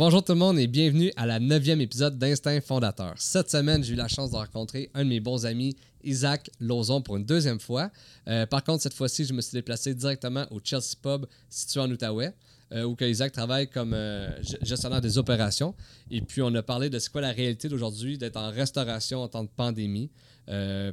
Bonjour tout le monde et bienvenue à la neuvième épisode d'Instinct Fondateur. Cette semaine, j'ai eu la chance de rencontrer un de mes bons amis, Isaac Lozon, pour une deuxième fois. Euh, par contre, cette fois-ci, je me suis déplacé directement au Chelsea Pub situé en Outaouais. Euh, où Isaac travaille comme euh, gestionnaire des opérations. Et puis, on a parlé de ce quoi la réalité d'aujourd'hui d'être en restauration en temps de pandémie.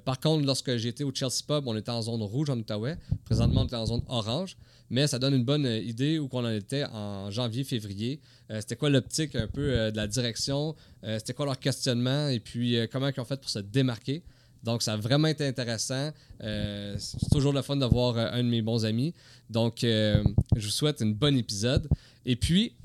par contre, lorsque j'étais au Chelsea Pub, on était en zone rouge en Outaouais. Présentement, on est en zone orange mais ça donne une bonne idée où on en était en janvier, février. Euh, c'était quoi l'optique un peu euh, de la direction, c'était quoi leur questionnement? Et puis comment ils ont fait pour se démarquer? Donc, ça a vraiment été intéressant. c'est toujours le fun d'avoir un de mes bons amis. Donc, je vous souhaite une bonne épisode. Et puis,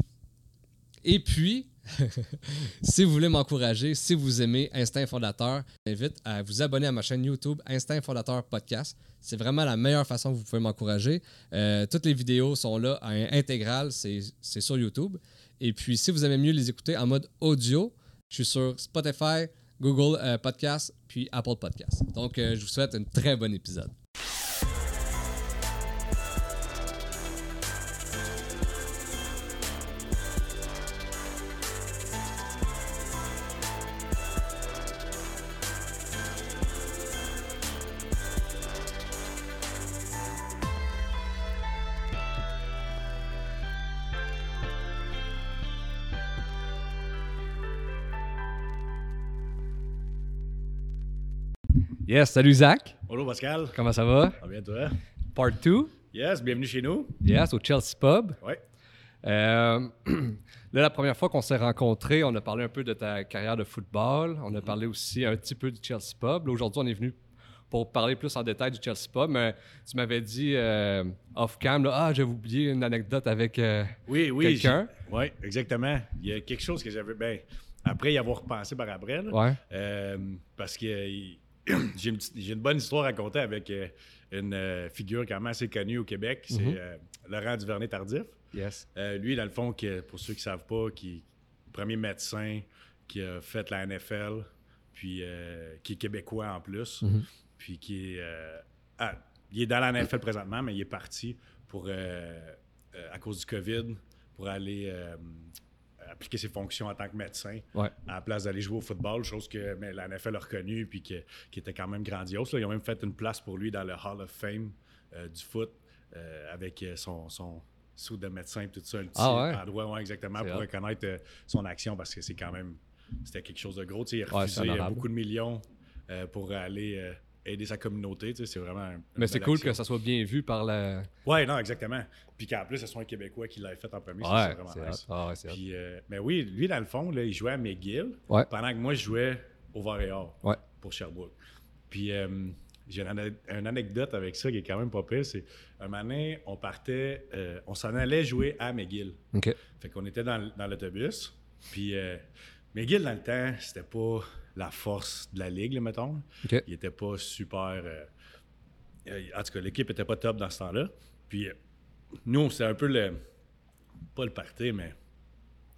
si vous voulez m'encourager, si vous aimez Instinct Fondateur, je vous à vous abonner à ma chaîne YouTube Instinct Fondateur Podcast. C'est vraiment la meilleure façon que vous pouvez m'encourager. Euh, toutes les vidéos sont là en intégral, c'est sur YouTube. Et puis, si vous aimez mieux les écouter en mode audio, je suis sur Spotify, Google euh, Podcast, puis Apple Podcast. Donc, euh, je vous souhaite un très bon épisode. Yes, salut Zach. Bonjour Pascal. Comment ça va? Ça va bien toi? Part 2. Yes, bienvenue chez nous. Yes, au Chelsea Pub. Oui. Euh, là, la première fois qu'on s'est rencontrés, on a parlé un peu de ta carrière de football. On a parlé aussi un petit peu du Chelsea Pub. Aujourd'hui, on est venu pour parler plus en détail du Chelsea Pub. Mais tu m'avais dit euh, off-cam, ah, j'avais oublié une anecdote avec euh, oui, oui, quelqu'un. Oui, exactement. Il y a quelque chose que j'avais. Ben, après y avoir repensé par après, ouais. parce que j'ai une, bonne histoire à raconter avec euh, une euh, figure quand même assez connue au Québec. C'est mhm. euh, Laurent Duvernay-Tardif. Yes. lui, dans le fond, pour ceux qui ne savent pas, qui est le premier médecin qui a fait la NFL, puis qui est québécois en plus, mhm. puis qui est... il est dans la NFL présentement, mais il est parti pour, à cause du COVID pour aller appliquer ses fonctions en tant que médecin à la place d'aller jouer au football, chose que mais la NFL a reconnue puis qui était quand même grandiose. Ils ont même fait une place pour lui dans le Hall of Fame euh, du foot euh, avec euh, son, son sous de médecin et tout ça, un petit ah endroit exactement pour reconnaître son action parce que c'est quand même c'était quelque chose de gros. Il a refusé beaucoup de millions pour aller aider sa communauté. c'est vraiment. Mais c'est cool que ça soit bien vu par la. Ouais, non, exactement. Puis qu'en plus, ce soit un Québécois qui l'ait fait en premier. Ouais, c'est vraiment nice. Ah, Puis, euh, mais oui, lui, dans le fond, là, il jouait à McGill pendant que moi, je jouais au Var pour Sherbrooke. Puis euh, j'ai une, anecdote avec ça qui est quand même pas pire. C'est un moment on partait, euh, on s'en allait jouer à McGill. OK. Fait qu'on était dans, dans l'autobus. Puis McGill, dans le temps, c'était pas la force de la ligue, mettons. Il était pas super. Euh, euh, en tout cas, l'équipe était pas top dans ce temps-là. Puis euh, nous, c'est un peu le. Pas le party, mais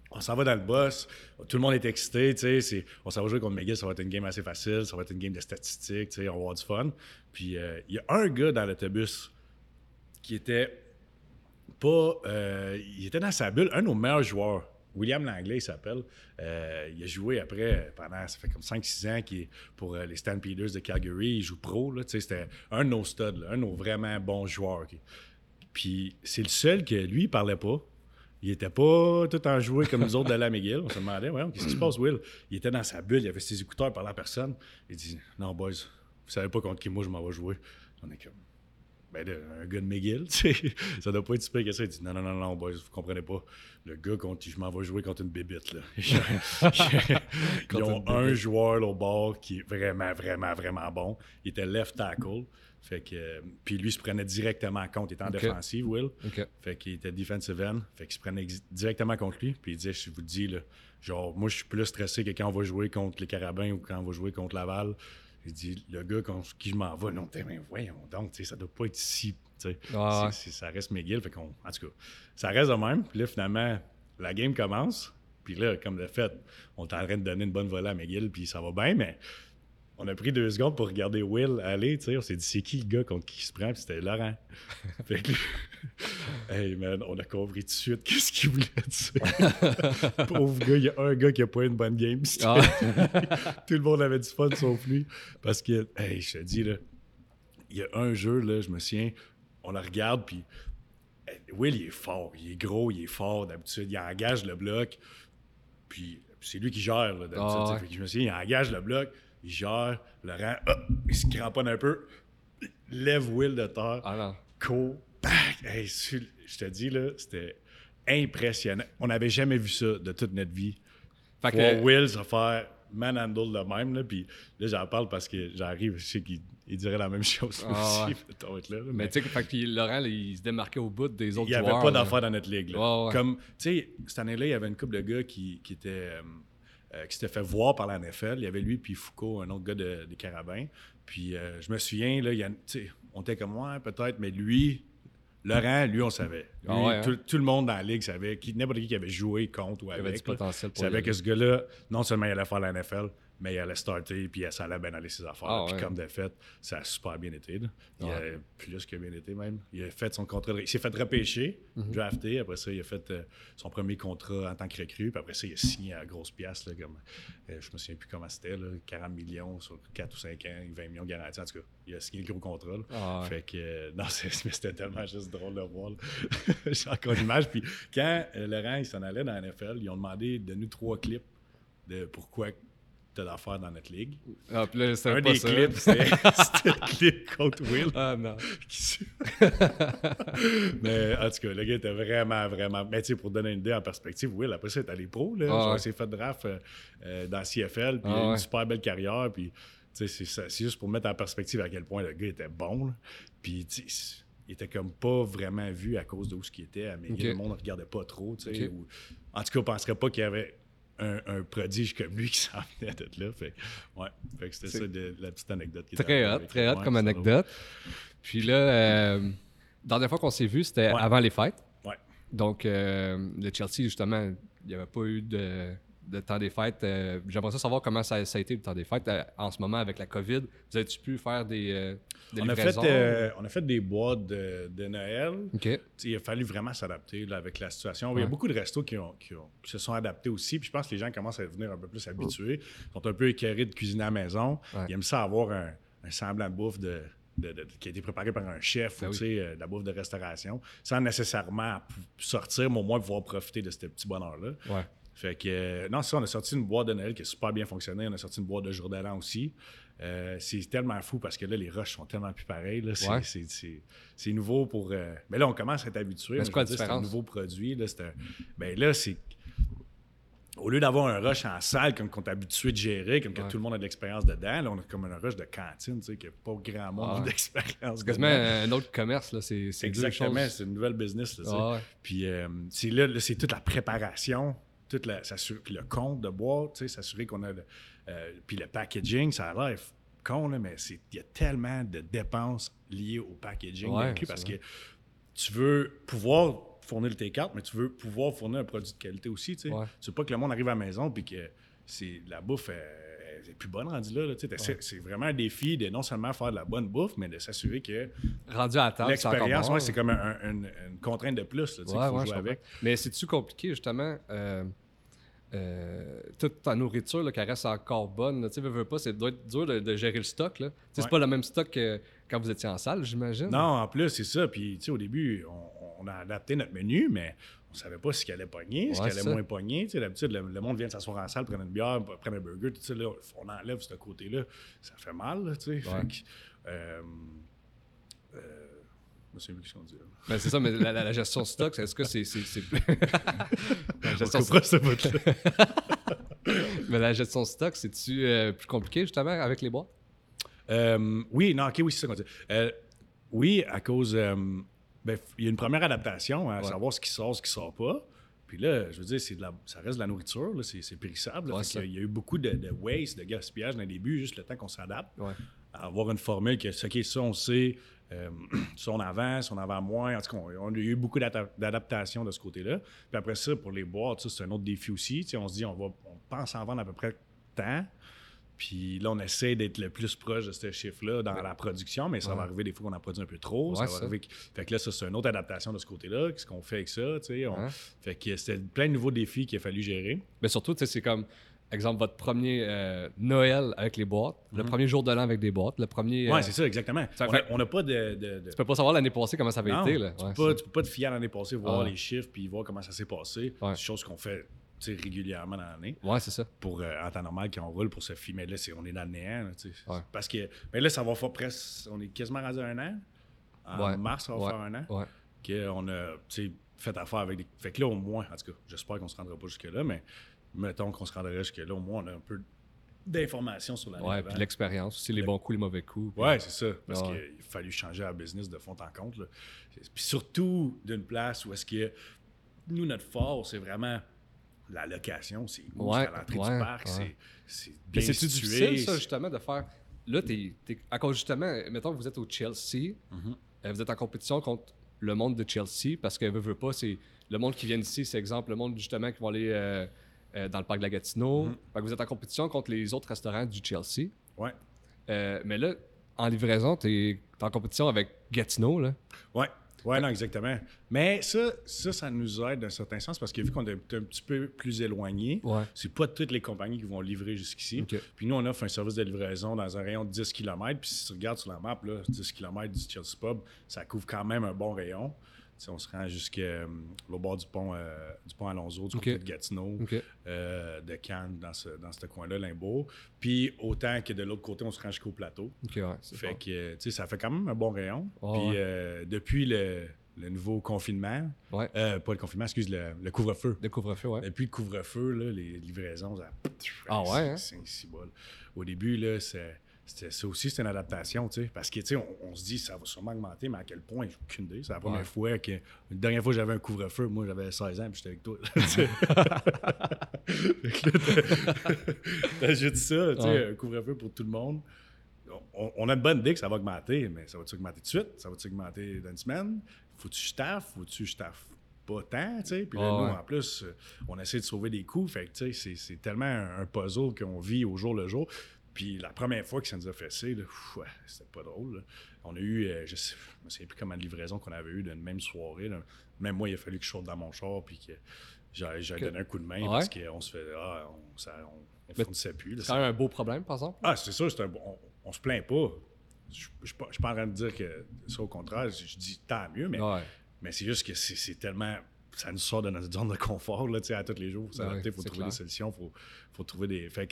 on s'en va dans le boss. Tout le monde est excité. On s'en va jouer contre McGill, ça va être une game assez facile, ça va être une game de statistiques, on va avoir du fun. Puis il y a un gars dans l'autobus qui était pas. il était dans sa bulle, un de nos meilleurs joueurs. William Langlais, il s'appelle. Euh, il a joué après, pendant, ça fait comme 5-6 ans, qui pour euh, les Stampeders de Calgary. Il joue pro. C'était un de nos studs, un de nos vraiment bons joueurs. Puis c'est le seul que lui, il parlait pas. Il était pas tout en joué comme nous autres de la McGill. On se demandait, ouais, qu'est-ce qui se passe, Will? Il était dans sa bulle, il avait ses écouteurs, par la personne. Il dit, non, boys, vous savez pas contre qui moi je m'en vais jouer. On est comme, ben, un gars de McGill, tu sais, ça doit pas être super que ça. Il dit non, non, non, non, boys, vous comprenez pas. Le gars contre qui je m'en vais jouer contre une bébite, là. Ils ont un joueur au bord qui est vraiment, vraiment, vraiment bon. Il était left tackle. Fait que, puis lui, il se prenait directement compte. Il était en défensive, Will. Fait qu'il était defensive end. Fait qu'il se prenait directement contre lui. Puis il disait, je vous dis, là, genre, moi, je suis plus stressé que quand on va jouer contre les Carabins ou quand on va jouer contre Laval. Il dit, le gars contre qui je m'en vais, non, mais voyons donc, ça doit pas être si. Ah, ça reste McGill. Fait en tout cas, ça reste de même. Puis là, finalement, la game commence. Puis là, comme de fait, on est en train de donner une bonne volée à McGill, puis ça va bien, mais on a pris deux secondes pour regarder Will aller, tu sais. On s'est dit, c'est qui le gars contre qui il se prend? Puis c'était Laurent. fait que, hey man, on a compris tout de suite qu'est-ce qu'il voulait dire. Pauvre gars, il y a un gars qui a pas une bonne game. Ah. tout le monde avait du fun sauf lui. Parce que, hey, je te dis, là, il y a un jeu, là, je me souviens, on le regarde, puis Will, il est fort, il est gros, il est fort d'habitude, il engage le bloc, puis c'est lui qui gère d'habitude. Ah, je me souviens, il engage le bloc, il gère, Laurent, hop, il se cramponne un peu, lève Will de terre, ah co, hey, je te dis, là, c'était impressionnant. On n'avait jamais vu ça de toute notre vie. Fait que... Will se faire manhandle de même, là, puis là, j'en parle parce que j'arrive, je sais qu'il dirait la même chose ah, aussi. là, mais, tu sais, Laurent, il se démarquait au bout des autres joueurs. Il n'y avait pas d'affaires dans notre ligue. Comme, tu sais, cette année-là, il y avait une couple de gars qui, qui étaient... Euh, euh, qui s'était fait voir par la NFL. Il y avait lui puis Foucault, un autre gars des Carabins. Puis euh, je me souviens, là, il on était comme moi, peut-être, mais lui, Laurent, lui, on savait. Ah hein? tout, le monde dans la ligue savait, n'importe qui qui avait joué contre ou avec, savait que ce gars-là, non seulement il allait faire la NFL, mais il allait starter, puis ça allait bien aller ses affaires. Ah, puis comme de fait, ça a super bien été. Il a plus que bien été même. Il a fait son contrat. Il s'est fait repêcher, mhm. drafté. Après ça, il a fait euh, son premier contrat en tant que recrue. Puis après ça, il a signé à grosse pièce. Là, comme, euh, je me souviens plus comment c'était. 40 millions sur 4 ou 5 ans, 20 millions garantis. En tout cas, il a signé le gros contrat. Ah, fait que, euh, non, c'était tellement juste drôle de voir. J'ai encore l'image. Puis quand Laurent il s'en allait dans la NFL, ils ont demandé de nous trois clips de pourquoi t'as d'affaires dans notre ligue. Ah, puis là, Un pas des clips, c'était le clip contre Will. Ah non. mais en tout cas, le gars était vraiment, vraiment. Mais tu sais, pour donner une idée en perspective, Will, après ça, il est allé pro. Là. Ah, il s'est fait draft euh, euh, dans CFL, puis il a eu une super belle carrière. Puis c'est juste pour mettre en perspective à quel point le gars était bon. Puis il était comme pas vraiment vu à cause de où ce qu'il était. Mais le monde ne regardait pas trop. Okay. Ou, en tout cas, on ne penserait pas qu'il y avait un, prodige comme lui qui s'en venait d'être là. Fait, ouais, fait que c'était ça la petite anecdote. Qui très hot, très hot comme anecdote. Puis là, euh, la dernière fois qu'on s'est vu, c'était avant les fêtes. Ouais. Donc, euh, le Chelsea, justement, il n'y avait pas eu de, de temps des fêtes. Euh, j'aimerais ça savoir comment ça, a été le temps des fêtes euh, en ce moment avec la COVID. Vous avez-tu pu faire des, euh, on A fait, on a fait des boîtes de, Noël. Il a fallu vraiment s'adapter avec la situation. Il y a beaucoup de restos qui, ont, qui, se sont adaptés aussi. Puis je pense que les gens commencent à devenir un peu plus habitués. Ils sont un peu écœurés de cuisiner à la maison. Ils aiment ça avoir un, semblant de bouffe de, qui a été préparé par un chef ben ou de la bouffe de restauration, sans nécessairement sortir, mais au moins pouvoir profiter de ce petit bonheur-là. Ouais. Fait que, euh, non, ça, on a sorti une boîte de Noël qui a super bien fonctionné. On a sorti une boîte de jour aussi. Euh, c'est tellement fou parce que là, les rushs sont tellement plus pareils. C'est nouveau pour. Euh, mais là, on commence à être habitué. C'est un nouveau produit. Là, ben là, c'est. Au lieu d'avoir un rush en salle comme qu'on est habitué de gérer, comme que tout le monde a de l'expérience dedans, là, on a comme un rush de cantine, tu sais, qui n'a pas grand monde d'expérience. C'est quasiment un autre commerce, là. C'est Exactement, c'est une nouvelle business, là, Puis c'est là, c'est toute la préparation toute la, le compte de boîte, s'assurer qu'on a. Euh, puis le packaging, ça a l'air con, mais il y a tellement de dépenses liées au packaging parce que tu veux pouvoir fournir tes cartes, mais tu veux pouvoir fournir un produit de qualité aussi. Tu veux pas que le monde arrive à la maison et que la bouffe est, plus bonne rendue là. c'est vraiment un défi de non seulement faire de la bonne bouffe, mais de s'assurer que rendu à table, l'expérience, c'est comme une contrainte de plus qu'il faut jouer avec. Mais c'est-tu compliqué, justement? Euh, euh, toute ta nourriture qui reste encore bonne. Tu veux, pas, c'est doit être dur de, gérer le stock. Là. C'est pas le même stock que quand vous étiez en salle, j'imagine. Non, en plus, c'est ça. Puis, tu sais, au début, on, a adapté notre menu, mais on savait pas ce qui allait pogner, ce qui allait moins pogner. Tu sais, d'habitude, le, monde vient s'asseoir en salle, prendre une bière, prendre un burger, tout ça. Là, on enlève ce côté-là. Ça fait mal, tu sais. Euh, euh, dit. Ben, c'est ça, mais la, gestion de stock, est-ce que c'est. la gestion stock. mais la gestion de stock, c'est-tu euh, plus compliqué justement avec les boîtes? Euh, oui, non, ok, oui, c'est ça qu'on dit. Euh, oui, à cause. Ben, il y a une première adaptation à savoir ce qui sort, ce qui sort pas. Puis là, je veux dire, c'est de la, ça reste de la nourriture, c'est périssable. il, y a eu beaucoup de, de, waste, de gaspillage dans le début, juste le temps qu'on s'adapte. À avoir une formule que, ce qui est ça, on sait, euh, on avance, on avance moins. En tout cas, on, a eu beaucoup d'adaptation de ce côté-là. Puis après ça, pour les boîtes, c'est un autre défi aussi. on se dit, on, va, on pense en vendre à peu près tant. Puis là, on essaie d'être le plus proche de ce chiffre-là dans la production, mais ça va arriver des fois qu'on en produit un peu trop. ça va arriver Fait que là, ça, c'est une autre adaptation de ce côté-là. Qu'est-ce qu'on fait avec ça? On... Fait que c'était plein de nouveaux défis qu'il a fallu gérer. Mais surtout, c'est comme exemple, votre premier euh, Noël avec les boîtes, le mhm. premier jour de l'an avec des boîtes, le premier. Oui, euh, c'est ça, exactement. on n'a pas de, de, Tu peux pas savoir l'année passée comment ça avait été. Là. Tu, peux pas, peux pas te fier l'année passée, voir ah. les chiffres puis voir comment ça s'est passé. C'est une chose qu'on fait régulièrement dans l'année. Ouais, c'est ça. Pour, euh, en temps normal, quand on roule pour se filmer, là, on est dans le néant. Parce que mais là, ça va faire presque. On est quasiment rendu un an. En mars, ça va faire un an. Ouais. Qu'on a fait affaire avec des. Fait que là, au moins, en tout cas, j'espère qu'on se rendra pas jusque-là, mais mettons qu'on se rendrait jusque-là, au moins, on a un peu d'informations sur l'année. Ouais, puis l'expérience aussi, les bons coups, les mauvais coups. Ouais, c'est ça. Parce qu'il a fallu changer la business de fond en compte. Puis surtout d'une place où est-ce que nous, notre force, c'est vraiment la location, c'est où, à l'entrée du parc, c'est bien c'est difficile, ça, justement, de faire... Là, t'es, es, justement, mettons que vous êtes au Chelsea, mm-hmm. euh, vous êtes en compétition contre le monde de Chelsea, parce que veut, veut pas, c'est le monde qui vient ici, c'est exemple, le monde justement qui vont aller euh, euh, dans le parc de la Gatineau. Mm-hmm. vous êtes en compétition contre les autres restaurants du Chelsea. Ouais. mais là, en livraison, tu es, en compétition avec Gatineau, là. Ouais. Oui, non, exactement. Mais ça, ça, ça nous aide d'un certain sens parce que vu qu'on est un petit peu plus éloigné, c'est pas toutes les compagnies qui vont livrer jusqu'ici. Puis nous, on offre un service de livraison dans un rayon de 10 km. Puis si tu regardes sur la map, là, 10 km du Chelsea Pub, ça couvre quand même un bon rayon on se rend jusqu'au euh, bord du pont, euh, du pont Alonso, du côté de Gatineau, euh, de Cannes, dans ce, dans ce coin-là, Limbourg. Puis autant que de l'autre côté, on se rend jusqu'au plateau. fait que, ça fait quand même un bon rayon. Puis depuis le, nouveau confinement, pas le confinement, excuse, le, couvre-feu. Le couvre-feu, ouais. Depuis le couvre-feu, les livraisons, ça, ah ouais, hein? c'est Au début, là, c'est ça aussi, c'est une adaptation, tu sais. Parce que, tu sais, on, se dit, ça va sûrement augmenter, mais à quel point, j'ai aucune idée. C'est la première fois que. La dernière fois que j'avais un couvre-feu, moi, j'avais 16 ans, puis j'étais avec toi. T'ajoutes ça, tu sais, un couvre-feu pour tout le monde. On, a une bonne idée que ça va augmenter, mais ça va-tu augmenter tout de suite? Ça va-tu augmenter dans une semaine? Faut-tu staff? Faut-tu staff pas tant, tu sais? Puis là, nous, en plus, on essaie de sauver des coûts. Fait que, tu sais, c'est tellement un puzzle qu'on vit au jour le jour. Puis la première fois que ça nous a fait ça, c'était pas drôle. On a eu, euh, je, sais, me souviens plus comment de livraison qu'on avait eu d'une même soirée. Même moi, il a fallu que je sorte dans mon char puis que j'allais donner un coup de main parce qu'on se fait. Ah, on, ça, on, fournissait plus. C'est quand même un beau problème, par exemple. Ah, c'est ça, c'est un, on, on, se plaint pas. Je ne suis pas en train de dire que c'est au contraire. Je dis tant mieux, mais, mais c'est juste que c'est tellement ça nous sort de notre zone de confort là, à tous les jours. Il faut trouver des solutions, il faut, trouver des. Fait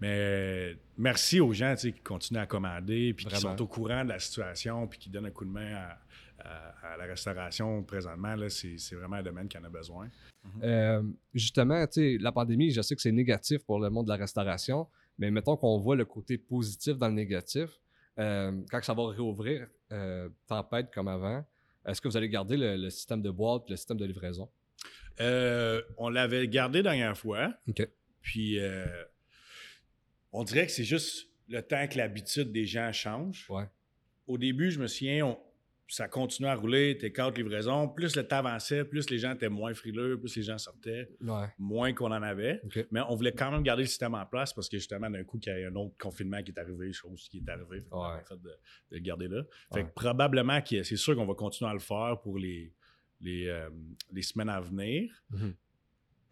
Mais merci aux gens qui continuent à commander, puis qui sont au courant de la situation, puis qui donnent un coup de main à, la restauration présentement. C'est vraiment un domaine qui en a besoin. Mm-hmm. Euh, justement, la pandémie, je sais que c'est négatif pour le monde de la restauration, mais mettons qu'on voit le côté positif dans le négatif. Euh, quand ça va réouvrir, euh, tempête comme avant, est-ce que vous allez garder le, système de boîte, le système de livraison? Euh, on l'avait gardé la dernière fois. OK. Puis, euh, on dirait que c'est juste le temps que l'habitude des gens change. Ouais. Au début, je me souviens, ça continuait à rouler, tes quatre livraisons. Plus le temps avançait, plus les gens étaient moins frileux, plus les gens sortaient, moins qu'on en avait. Mais on voulait quand même garder le système en place parce que justement, d'un coup, qu'il y a un autre confinement qui est arrivé, chose qui est arrivée. En fait, de, le garder là. Fait que probablement, c'est sûr qu'on va continuer à le faire pour les, les, euh, semaines à venir. Mm-hmm.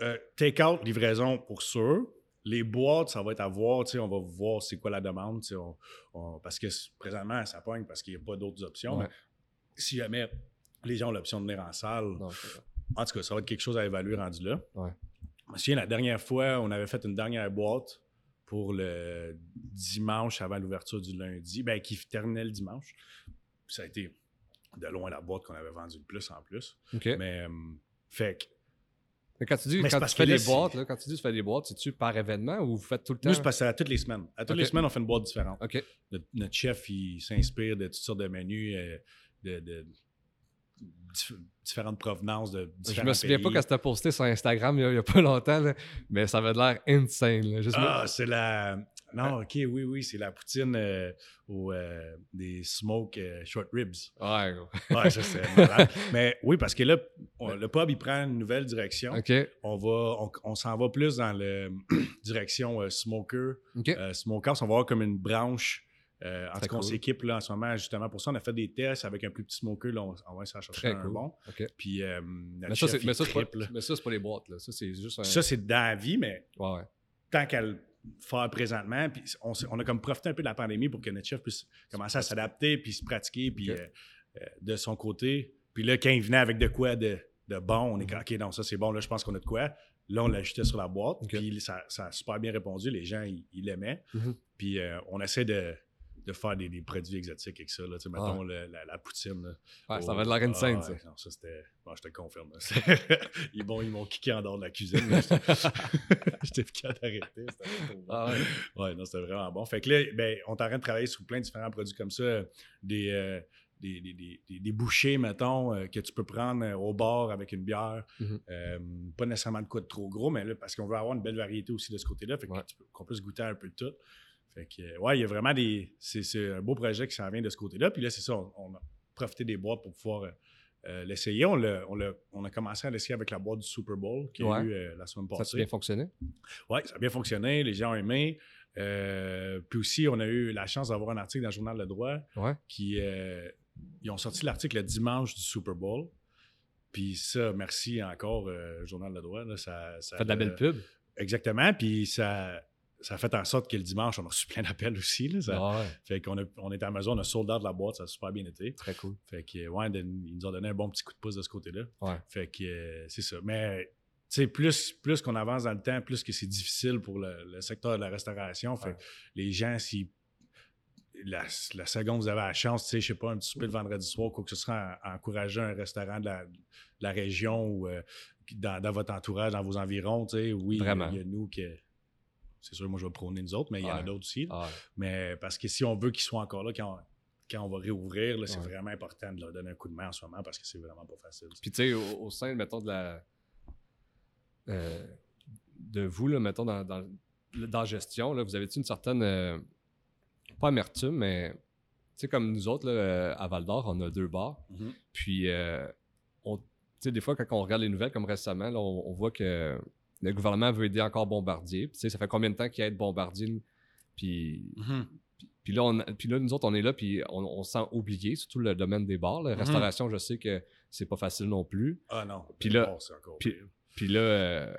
Euh, take-out, livraison pour sûr. Les boîtes, ça va être à voir, on va voir c'est quoi la demande, parce que présentement, ça pogne parce qu'il n'y a pas d'autres options si jamais les gens ont l'option de venir en salle, en tout cas, ça va être quelque chose à évaluer rendu là. Ouais. Je me souviens, la dernière fois, on avait fait une dernière boîte pour le dimanche avant l'ouverture du lundi, ben, qui terminait le dimanche. Ça a été de loin la boîte qu'on avait vendue le plus en plus. Mais, euh, fait que. Mais quand tu dis, quand tu fais des boîtes, là, quand tu dis tu fais des boîtes, c'est-tu par événement ou vous faites tout le temps? Nous, c'est à toutes les semaines. À toutes les semaines, on fait une boîte différente. Notre, chef, il s'inspire de toutes sortes de menus. Euh, de, différentes provenances de différents Je me souviens pas quand c'était posté sur Instagram il y a, pas longtemps, mais ça avait l'air insane. ah, c'est la... Non, ok, oui, oui, c'est la poutine euh, ou euh, des smoke euh, short ribs. Ouais, ouais ça c'est Mais oui, parce que là, le pub, il prend une nouvelle direction. On va, on, s'en va plus dans le, direction Smoker. OK. Smokers, on va avoir comme une branche. En tout cas, on s'équipe là en ce moment justement pour ça. On a fait des tests avec un plus petit smoker. Là, on, on va essayer de chercher Très un cool. bon. Puis euh, notre Mais ça, chef, mais ça, c'est pas, triple, là. mais ça, c'est pas les boîtes. Là. Ça, c'est juste un. Ça, c'est dans la vie, mais Ouais, ouais. tant qu'à le faire présentement, puis on, a comme profité un peu de la pandémie pour que notre chef puisse commencer à s'adapter, puis se pratiquer, puis euh, euh, de son côté. Puis là, quand il venait avec de quoi de, de bon, on est comme, OK, non, ça c'est bon, là, je pense qu'on a de quoi. Là, on l'ajoutait sur la boîte, puis ça, ça a super bien répondu. Les gens, ils l'aimaient. Mhm. Puis euh, on essaie de, de faire des, des produits exotiques avec ça. Là, Tu sais, mettons Ah. le- la, la poutine. là. Ouais, ça Oh, va de l'air insane, ah, ouais, Non, ça c'était. Bon, je te confirme. ils m'ont ils m'ont kické en dehors de la cuisine. J'étais plus capable d'arrêter. Ah ouais. Ouais, non, c'était vraiment bon. Fait que là, ben, on train de travailler sur plein de différents produits comme ça. Des, euh, des, des, des, des- bouchées, mettons, euh, que tu peux prendre euh, au bar avec une bière. Mhm. Euh, pas nécessairement de quoi de trop gros, mais là, parce qu'on veut avoir une belle variété aussi de ce côté-là. Fait que Ouais. qu'on puisse goûter un peu de tout. Fait que, euh, ouais, il y a vraiment des. C'est c'est un beau projet qui s'en vient de ce côté-là. Puis là, c'est ça, on, on a profité des boîtes pour pouvoir. euh, euh, l'essayer. On, on, on a commencé à l'essayer avec la boîte du Super Bowl qui a Ouais. eu euh, la semaine Ça a passée. bien fonctionné? Oui, ça a bien fonctionné. Les gens ont aimé. Euh, puis aussi, on a eu la chance d'avoir un article dans le Journal Le Droit Ouais. qui. ils ont sorti l'article le dimanche du Super Bowl. Puis ça, merci encore, Journal Le Droit. Là, ça, ça Fait de la a- belle pub. Exactement. Puis ça, ça a fait en sorte que le dimanche, on a reçu plein d'appels aussi. Là, Ça- Ah ouais. Fait qu'on on est à Amazon, on a sold out de la boîte, ça a super bien été. Très cool. Fait que, ouais, de- ils nous ont donné un bon petit coup de pouce de ce côté-là. Ouais. Fait que euh, c'est ça. Mais tu sais, plus, plus qu'on avance dans le temps, plus que c'est difficile pour le, le secteur de la restauration. Fait que les gens, si la, la seconde vous avez la chance, tu sais, je sais pas, un petit souper le vendredi soir, quoi que ce soit, encourager un restaurant de la, de la région ou euh, dans, dans votre entourage, dans vos environs, tu sais, oui, Vraiment. il y a nous qui. C'est sûr, moi, je vais prôner nous autres, mais il y en a d'autres aussi. Mais parce que si on veut qu'ils soient encore là quand on, quand on va réouvrir, là, c'est vraiment important de leur donner un coup de main en ce moment parce que c'est vraiment pas facile. Puis tu sais, au, au sein, mettons, de la. euh, de vous, là, mettons, dans, dans, dans la gestion, là, vous avez une certaine. euh, pas amertume, mais. Tu sais, comme nous autres, là, euh, à Val d'Or, on a deux bars. Mhm. Puis, euh, on, tu sais, des fois, quand on regarde les nouvelles, comme récemment, là, on, on voit que le gouvernement veut aider encore Bombardier. Puis, tu sais, ça fait combien de temps qu'il aide Bombardier? Puis, Mhm. puis là, on- puis là, nous autres, on est là, puis on, on se sent oublié, surtout le domaine des bars. La Mhm. restauration, je sais que c'est pas facile non plus. Ah non. Puis là- Bon, c'est encore puis- là, euh,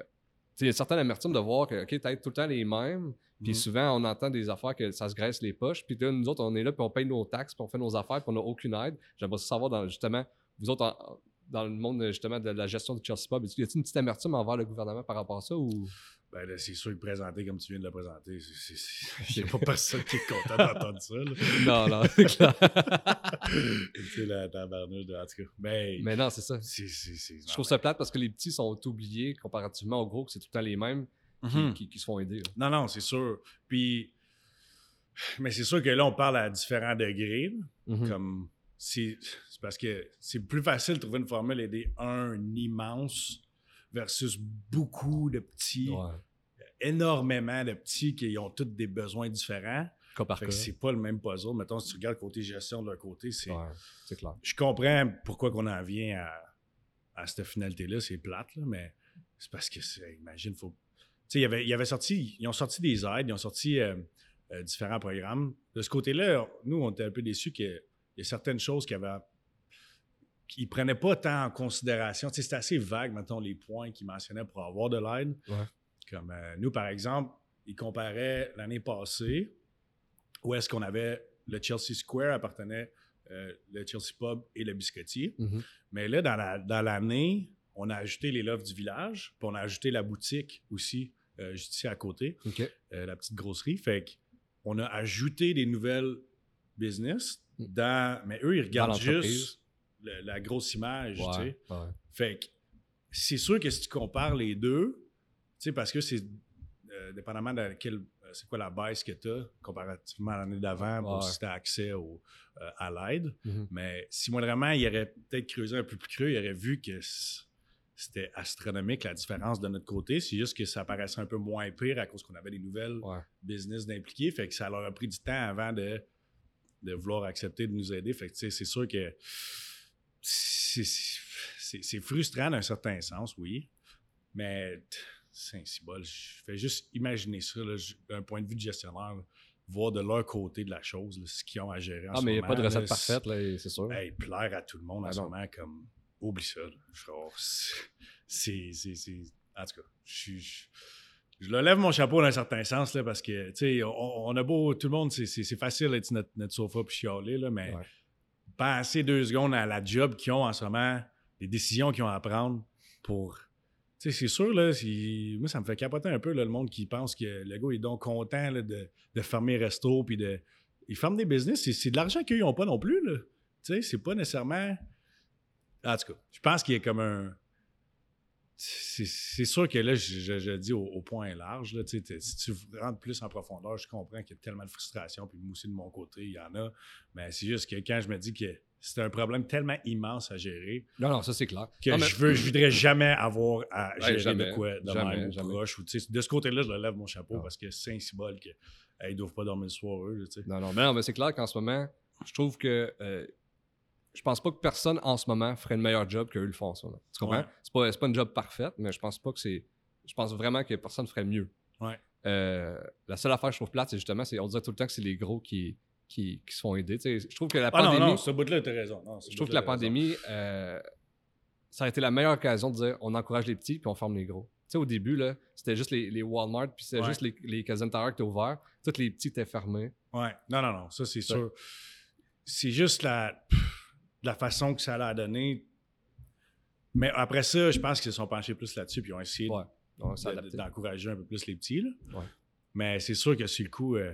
il y a certaines amertumes de voir que, OK, peut-être tout le temps les mêmes. Puis Mhm. souvent, on entend des affaires que ça se graisse les poches. Puis là, nous autres, on est là, puis on paye nos taxes, puis on fait nos affaires, puis on n'a aucune aide. J'aimerais savoir, dans, justement, vous autres, en- dans le monde justement de la gestion du Chelsea Pub, y a-t-il une petite amertume envers le gouvernement par rapport à ça? Ou... Ben là, c'est sûr que présenter comme tu viens de le présenter, c'est- c'est- c'est- il n'y a pas personne qui est content d'entendre ça. là. Non, non, c'est clair. sais, la tabarnouche de. En tout cas, ben. Mais non, c'est ça. c'est- c'est- c'est- Je trouve ça plate parce que les petits sont oubliés comparativement aux gros, que c'est tout le temps les mêmes qui, Mhm. qui- qui se font aider. là. Non, non, c'est sûr. Puis. Mais c'est sûr que là, on parle à différents degrés. Mhm. Comme. C'est parce que c'est plus facile de trouver une formule et des un immense versus beaucoup de petits, Ouais. énormément de petits qui ont tous des besoins différents. Cas par cas. que c'est pas le même puzzle. Mettons, si tu regardes côté gestion de leur côté, c'est. Ouais, clair. Je comprends pourquoi qu'on en vient à, à cette finalité-là. C'est plate, là, mais c'est parce que, imagine, faut. Tu sais, il y avait, y avait sorti, ils ont sorti des aides, ils ont sorti euh, euh, différents programmes. De ce côté-là, nous, on était un peu déçus qu'il y a certaines choses qui avaient. qui prenaient pas tant en considération. Tu sais, c'était assez vague, mettons, les points qu'ils mentionnaient pour avoir de l'aide. Ouais. Comme euh, nous, par exemple, ils comparaient l'année passée où est-ce qu'on avait le Chelsea Square appartenait euh, le Chelsea Pub et le Biscotti. Mhm. Mais là, dans la- dans l'année, on a ajouté les Loves du village, puis on a ajouté la boutique aussi, euh, juste ici à côté, la petite grosserie. Fait qu'on a ajouté des nouvelles business dans. Mais eux, ils regardent juste le- la grosse image, tu sais. Ouais, ouais. Fait que c'est sûr que si tu compares les deux, tu sais, parce que c'est euh, dépendamment de quel, euh, c'est quoi la baisse que tu as comparativement à l'année d'avant pour Ouais. si tu as accès au, euh, à l'aide. Mhm. Mais si moi vraiment, il aurait peut-être creusé un peu plus creux, il aurait vu que c'était astronomique la différence de notre côté. C'est juste que ça paraissait un peu moins pire à cause qu'on avait des nouvelles Ouais. business d'impliquer. Fait que ça leur a pris du temps avant de, de vouloir accepter de nous aider. Fait que c'est sûr que c'est- c'est c'est frustrant d'un certain sens, oui. Mais t- Saint-Cybol, je fais juste imaginer ça d'un point de vue de gestionnaire, voir de leur côté de la chose, ce qu'ils ont à gérer en Ah, mais il n'y a pas de recette parfaite, c'est sûr. Hey, plaire à tout le monde en ah ce moment, comme, oublie ça. C'est. En tout cas, je je lève mon chapeau dans un certain sens, là, parce que, tu sais, on, a beau, tout le monde, c'est facile d'être notre, notre sofa puis chialer, là, mais passer deux secondes à la job qu'ils ont en ce moment, les décisions qu'ils ont à prendre pour. Tu sais, c'est sûr, là, moi, ça me fait capoter un peu, le monde qui pense que le gars est donc content de, de, fermer resto, puis de. Ils ferment des business, c'est de l'argent qu'ils n'ont pas non plus, là. Tu sais, c'est pas nécessairement. En tout cas, je pense qu'il y a comme un c'est sûr que là, je, dis au, point large. Là, si tu rentres plus en profondeur, je comprends qu'il y a tellement de frustration, puis aussi de mon côté, il y en a. Mais c'est juste que quand je me dis que c'est un problème tellement immense à gérer. Non, non, ça c'est clair. Que je veux, je voudrais jamais avoir à gérer de quoi de jamais, proche. de ce côté-là, je lève mon chapeau parce que c'est un symbole qu'ils ne doivent pas dormir le soir, eux. non, non, mais, non, mais c'est clair qu'en ce moment, je trouve que euh, je pense pas que personne en ce moment ferait le meilleur job qu'eux le font moment. Tu comprends? C'est pas, pas une job parfaite, mais je pense pas que c'est. Je pense vraiment que personne ferait mieux. Ouais. Euh, la seule affaire que je trouve plate, c'est justement, c'est on dirait tout le temps que c'est les gros qui, qui, qui se font aider. je trouve que la ah pandémie. Non, non, ce bout-là, t'as raison. je trouve que la pandémie, euh, ça a été la meilleure occasion de dire on encourage les petits puis on forme les gros. Tu sais, au début, là, c'était juste les, les Walmart, puis c'était juste les, les Casino qui étaient ouverts. Tous les petits étaient fermés. Ouais. Non, non, non. Ça, c'est sûr. C'est juste la la façon que ça a donné. Mais après ça, je pense qu'ils se sont penchés plus là-dessus puis ils ont essayé d'encourager un peu plus les petits. Mais c'est sûr que sur le coup, euh,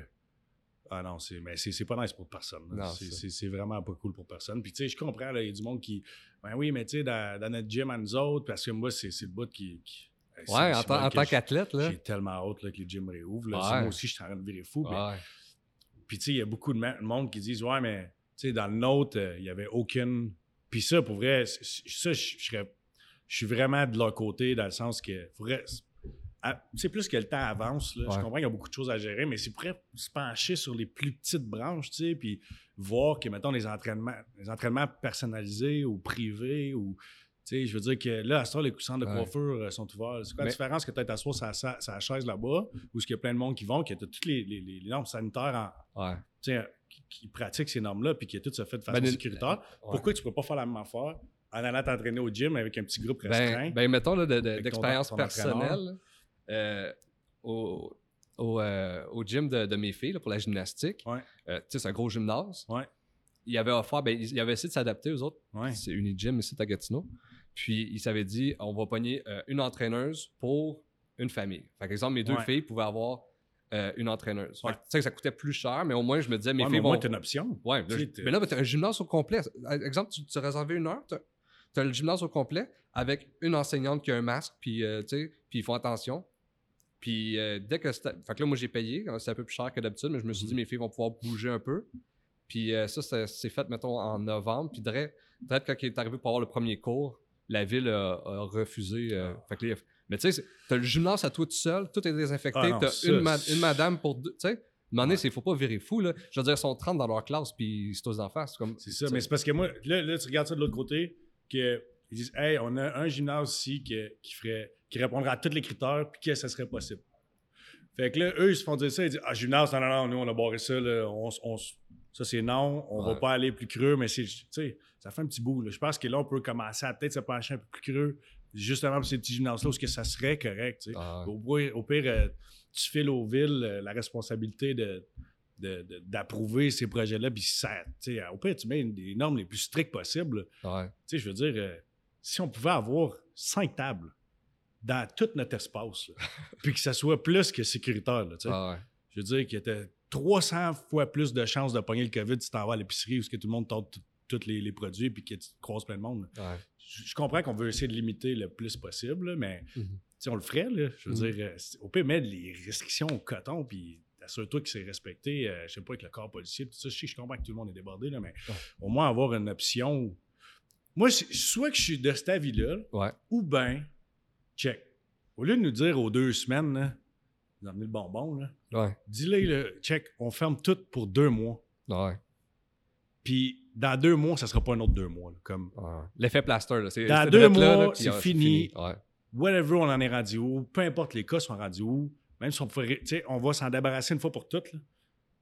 ah non, c'est, mais c'est, pas nice pour personne. C'est, vraiment pas cool pour personne. Puis tu sais, je comprends, il y a du monde qui. Ben oui, mais tu sais, dans, notre gym à nous autres, parce que moi, c'est, le bout qui. ouais, en, tant qu'athlète, là. J'ai tellement hâte là, que les gyms réouvrent. Moi aussi, je suis en train de virer fou. Puis tu sais, il y a beaucoup de monde qui disent Ouais, mais dans le nôtre, euh, il n'y avait aucune. Puis ça, pour vrai, ça, je Je suis vraiment de leur côté dans le sens que. C'est plus que le temps avance. Je comprends qu'il y a beaucoup de choses à gérer, mais c'est pour se pencher sur les plus petites branches, tu sais, puis voir que, mettons, les entraînements, les entraînements personnalisés ou privés ou. Sais, je veux dire que là, à ce les centres de coiffure euh, sont ouverts. C'est quoi la différence que tu es assis sur sa, chaise là-bas, ou est-ce qu'il y a plein de monde qui vont, qui a toutes les, les, normes sanitaires en. Ouais qui, pratique ces normes-là puis qui a tout ça fait de façon ben, sécuritaire, pourquoi tu ne peux pas faire la même affaire en allant t'entraîner au gym avec un petit groupe ben, restreint? Ben, mettons d'expérience personnelle euh, au, au, euh, au, gym de, mes filles pour la gymnastique. Euh, c'est un gros gymnase. Il avait offert, ben, il avait essayé de s'adapter aux autres. C'est Unigym ici à Gatineau. Puis il s'avait dit on va pogner une entraîneuse pour une famille. Par exemple, mes deux filles pouvaient avoir euh, une entraîneuse. Tu sais que ça coûtait plus cher, mais au moins, je me disais, mes filles vont. une option. Ouais, mais là, tu as un gymnase au complet. Exemple, tu, tu réservé une heure, tu as, le gymnase au complet avec une enseignante qui a un masque, puis, euh, tu sais, puis ils font attention. Puis euh, dès que Fait que là, moi, j'ai payé. C'est un peu plus cher que d'habitude, mais je me suis dit, mhm. mes filles vont pouvoir bouger un peu. Puis ça, c'est fait, mettons, en novembre. Puis peut-être quand il est arrivé pour avoir le premier cours, la ville a, refusé. Ah. Fait que mais tu sais, t'as le gymnase à toi tout seul, tout est désinfecté, ah t'as une, une, madame pour deux. Tu sais, donné, il faut pas virer fou. Là. Je veux dire, ils sont 30 dans leur classe, puis ils se tous en face. C'est ça, mais c'est parce que moi, là, là, tu regardes ça de l'autre côté, que ils disent Hey, on a un gymnase ici qui, qui, ferait, qui répondrait à tous les critères, puis que ça serait possible. Fait que là, eux, ils se font dire ça, ils disent Ah, gymnase, non, non, non, nous, on a barré ça, là, on, on, ça c'est non, on va pas aller plus creux, mais c'est, tu sais, ça fait un petit bout. Là. Je pense que là, on peut commencer à peut-être se pencher un peu plus creux justement pour ces petits gymnases-là, est-ce que ça serait correct? Ah au, pire, euh, tu files aux villes euh, la responsabilité de, d'approuver ces projets-là, puis ça, au pire, tu mets les normes les plus strictes possibles. Je veux dire, euh, si on pouvait avoir cinq tables dans tout notre espace, puis que ça soit plus que sécuritaire, ah je veux dire qu'il y a 300 fois plus de chances de pogner le COVID si tu t'en vas à l'épicerie où que tout le monde tente tous les, produits puis que tu croises plein de monde. Je, comprends qu'on veut essayer de limiter le plus possible, mais mhm. si on le ferait. je veux mhm. dire, euh, on peut mettre les restrictions au coton puis assure-toi que c'est respecté. Euh, je sais pas, avec le corps policier. Tout ça, je, sais, je comprends que tout le monde est débordé, là, mais au moins avoir une option. Moi, soit que je suis de cet avis-là, ou bien, check. Au lieu de nous dire aux deux semaines, là, vous le bonbon, là, dis-le, check, on ferme tout pour deux mois. Puis dans deux mois, ça sera pas un autre deux mois. comme... L'effet plaster, là. Dans deux mois, c'est fini. whatever on en est où, peu importe les cas sont où, même si on on va s'en débarrasser une fois pour toutes,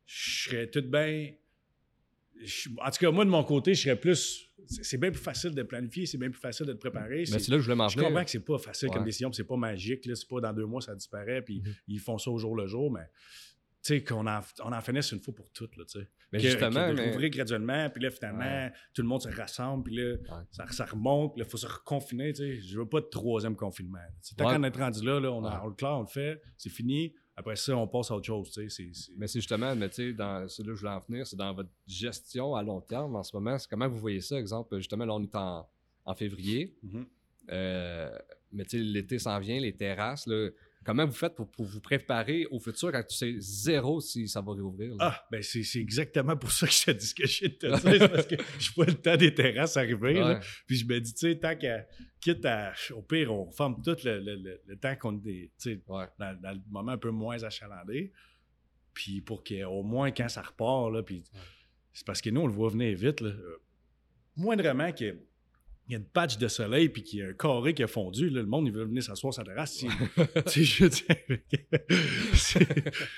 je serais tout bien. En tout cas, moi, de mon côté, je serais plus. C'est bien plus facile de planifier, c'est bien plus facile de te préparer. Mais c'est- c'est là que je voulais m'en je comprends que c'est pas facile comme décision, puis c'est pas magique, là, c'est pas dans deux mois ça disparaît, puis Mhm. ils font ça au jour le jour, mais tu sais, qu'on en, on en finisse une fois pour toutes, là, tu sais. Mais Que- justement, que de mais- rouvrir graduellement, puis là, finalement, Ouais. tout le monde se rassemble, puis là, Ouais. ça, ça remonte, puis là, il faut se reconfiner, tu sais. Je veux pas de troisième confinement. Tant qu'on est rendu là, là, on, a- Ouais. on le clare, on le fait, c'est fini. Après ça, on passe à autre chose, tu sais. c'est- c'est- Mais c'est justement, mais tu sais, dans c'est là que je voulais en venir, c'est dans votre gestion à long terme en ce moment. Comment vous voyez ça, exemple, justement, là, on est en, en février. Mhm. euh, mais tu sais, l'été s'en vient, les terrasses, là. Comment vous faites pour, pour vous préparer au futur quand tu sais zéro si ça va réouvrir? là? Ah, ben c'est c'est exactement pour ça que je te dis ce que je te dire. c'est parce que je vois le temps des terrasses arriver. là. Puis je me dis, tu sais, tant qu'à. Quitte à. Au pire, on ferme tout le, le- le- le temps qu'on est. Tu sais, Ouais. dans, dans le moment un peu moins achalandé. Puis pour qu'au moins quand ça repart, là, puis c'est parce que nous, on le voit venir vite, là. euh, Moindrement ait- il y a une patch de soleil puis qu'il y a un carré qui a fondu, là, le monde, il veut venir s'asseoir sur la terrasse. je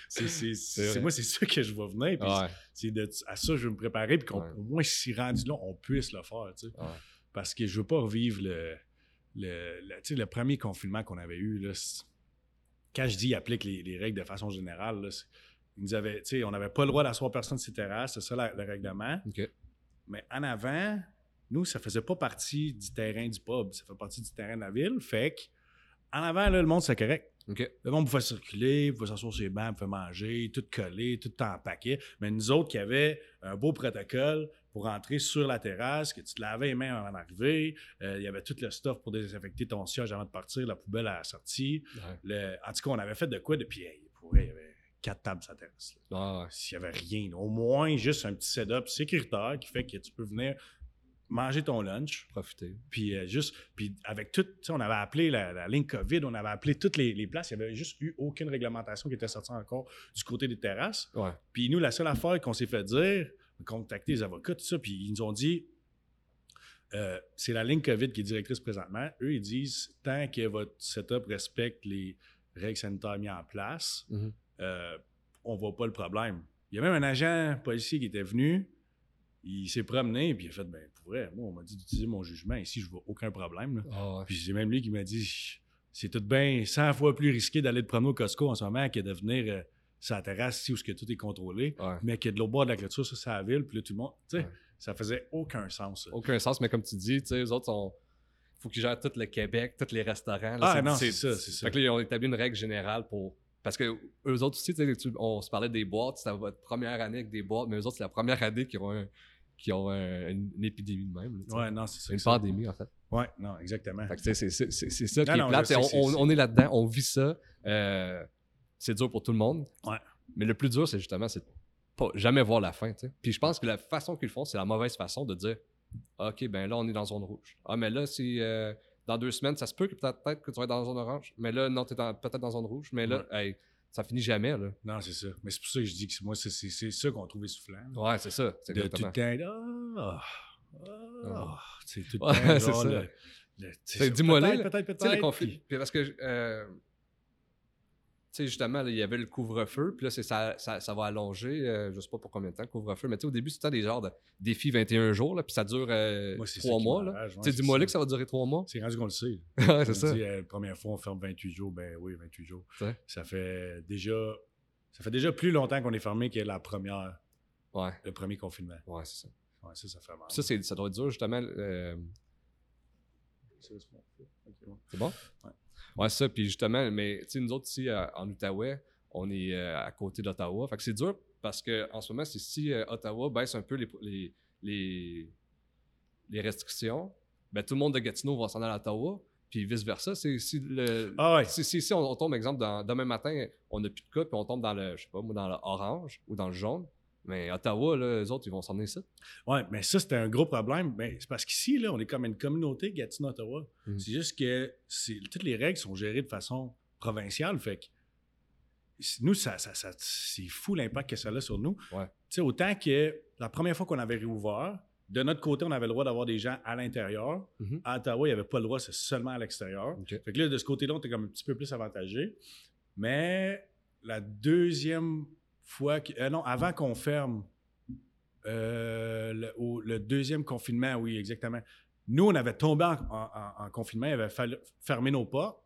c'est- c'est- moi, c'est ça que je vois venir. Ouais. c'est de, à ça, je veux me préparer, puis qu'au Ouais. moins, si rendu là, on puisse le faire, tu sais. Ouais. Parce que je veux pas revivre le, le, premier confinement qu'on avait eu. Là, quand je dis applique les, les règles de façon générale, là, ils nous avaient, on n'avait pas le droit d'asseoir personne sur ses terrasses, c'est ça la- le règlement. Mais en avant, nous, ça faisait pas partie du terrain du pub, ça fait partie du terrain de la ville. Fait que, en avant, là, le monde, c'est correct. Le monde pouvait circuler, pouvait s'asseoir sur les bancs, pouvait manger, tout collé, tout en paquet. Mais nous autres qui avaient un beau protocole pour entrer sur la terrasse, que tu te lavais les mains avant d'arriver, euh, il y avait tout le stuff pour désinfecter ton siège avant de partir, la poubelle à la sortie. Ouais. Le- en tout cas, on avait fait de quoi depuis. hey, pour il y avait quatre tables sur la terrasse. Ah, ouais. S'il n'y avait rien, au moins juste un petit setup sécuritaire qui fait que tu peux venir manger ton lunch, Profiter. puis euh, juste, puis avec tout, on avait appelé la, la ligne COVID, on avait appelé toutes les, les places, il n'y avait juste eu aucune réglementation qui était sortie encore du côté des terrasses. Ouais. Puis nous, la seule affaire qu'on s'est fait dire, on a contacté les avocats, tout ça, puis ils nous ont dit, euh, c'est la ligne COVID qui est directrice présentement. Eux, ils disent, tant que votre setup respecte les règles sanitaires mises en place, Mhm. euh, on voit pas le problème. Il y a même un agent policier qui était venu, il s'est promené, puis il a fait, ben, pour vrai, moi, on m'a dit d'utiliser mon jugement, ici, je vois aucun problème. là. Ah, ouais. Puis c'est même lui qui m'a dit, c'est tout bien 100 fois plus risqué d'aller te promener au Costco en ce moment que de venir euh, sur la terrasse ici où ce que tout est contrôlé, Ouais. mais que de l'autre bord de la clôture, ça, c'est la ville, puis là, tout le monde, tu sais, Ouais. ça faisait aucun sens. ça. Aucun sens, mais comme tu dis, tu sais, eux autres sont. faut qu'ils gèrent tout le Québec, tous les restaurants. là, Ah, non, c'est ça, c'est ça. Fait que là, ils ont établi une règle générale pour. Parce que eux autres aussi, tu sais, tu- on se parlait des boîtes, c'était votre première année avec des boîtes, mais eux autres, c'est la première année qu'ils ont, un- qu'ils ont un- une, une épidémie de même. là. Ouais, non, c'est ça. une pandémie, en fait. Ouais, non, exactement. C'est ça qui Non, est plate. sais, On, est là-dedans, on vit ça. euh, c'est dur pour tout le monde. Ouais. Mais le plus dur, c'est justement, c'est de pas jamais voir la fin. Puis je pense que la façon qu'ils font, c'est la mauvaise façon de dire OK, ben là, on est dans zone rouge. Ah, mais là, c'est. euh, dans deux semaines, ça se peut que peut-être peut-être que tu vas être dans zone orange. Mais là, non, tu es peut-être dans zone rouge. Mais là, hey, ça finit jamais. Là. Non, c'est ça. Mais c'est pour ça que je dis que moi, c'est- c'est c'est ça qu'on trouve essoufflant. Ouais, c'est ça. C'est de tout le temps, ah, ah, ah, tout le temps, c'est ça. dis-moi là, Peut-être, peut-être, peut-être. parce que, euh, sais, justement, là, il y avait le couvre-feu, puis là, c'est- ça, ça, ça va allonger, euh, je sais pas pour combien de temps, le couvre-feu, mais tu sais, au début, c'était des genres de défis 21 jours, là, puis ça dure euh, Moi, c'est ça trois qui mois, là. Tu sais, c'est dis-moi là que ça va durer trois mois? C'est rendu qu'on le sait. c'est ça. dit, euh, la première fois, on ferme 28 jours. Ben oui, 28 jours. Ça fait déjà ça fait déjà plus longtemps qu'on est fermé que la première, Ouais, le premier confinement. ouais, c'est ça. Ouais, ça, ça fait mal. Ça, ça doit être dur, justement. euh, C'est bon? Ouais. Ouais, ça. Puis justement, mais tu sais, nous autres ici en Outaouais, on est euh, à côté d'Ottawa. Fait que c'est dur parce que en ce moment, c'est si euh, Ottawa baisse un peu les, les, les, les restrictions, ben tout le monde de Gatineau va s'en aller à Ottawa. Puis vice-versa. Si le. Ah ouais. Si, on, on tombe, exemple, dans, demain matin, on n'a plus de cas, puis on tombe dans le, je sais pas, dans l'orange ou dans le jaune, mais Ottawa, là, eux autres, ils vont s'en ça. Ouais, mais ça, c'était un gros problème. Ben, c'est parce qu'ici, là, on est comme une communauté Gatineau-Ottawa. Mhm. C'est juste que toutes les règles sont gérées de façon provinciale. Fait que nous, ça, ça, ça- c'est fou l'impact que ça a sur nous. Ouais. Tu sais, autant que la première fois qu'on avait réouvert, de notre côté, on avait le droit d'avoir des gens à l'intérieur. Mhm. À Ottawa, il n'y avait pas le droit, c'est seulement à l'extérieur. OK. Fait que là, de ce côté-là, on était comme un petit peu plus avantagé. Mais la deuxième fois, que- euh, non, avant qu'on ferme, euh, le, au- le deuxième confinement, oui, exactement. Nous, on avait tombé en, en- en- en confinement, il avait fallu fermer nos portes.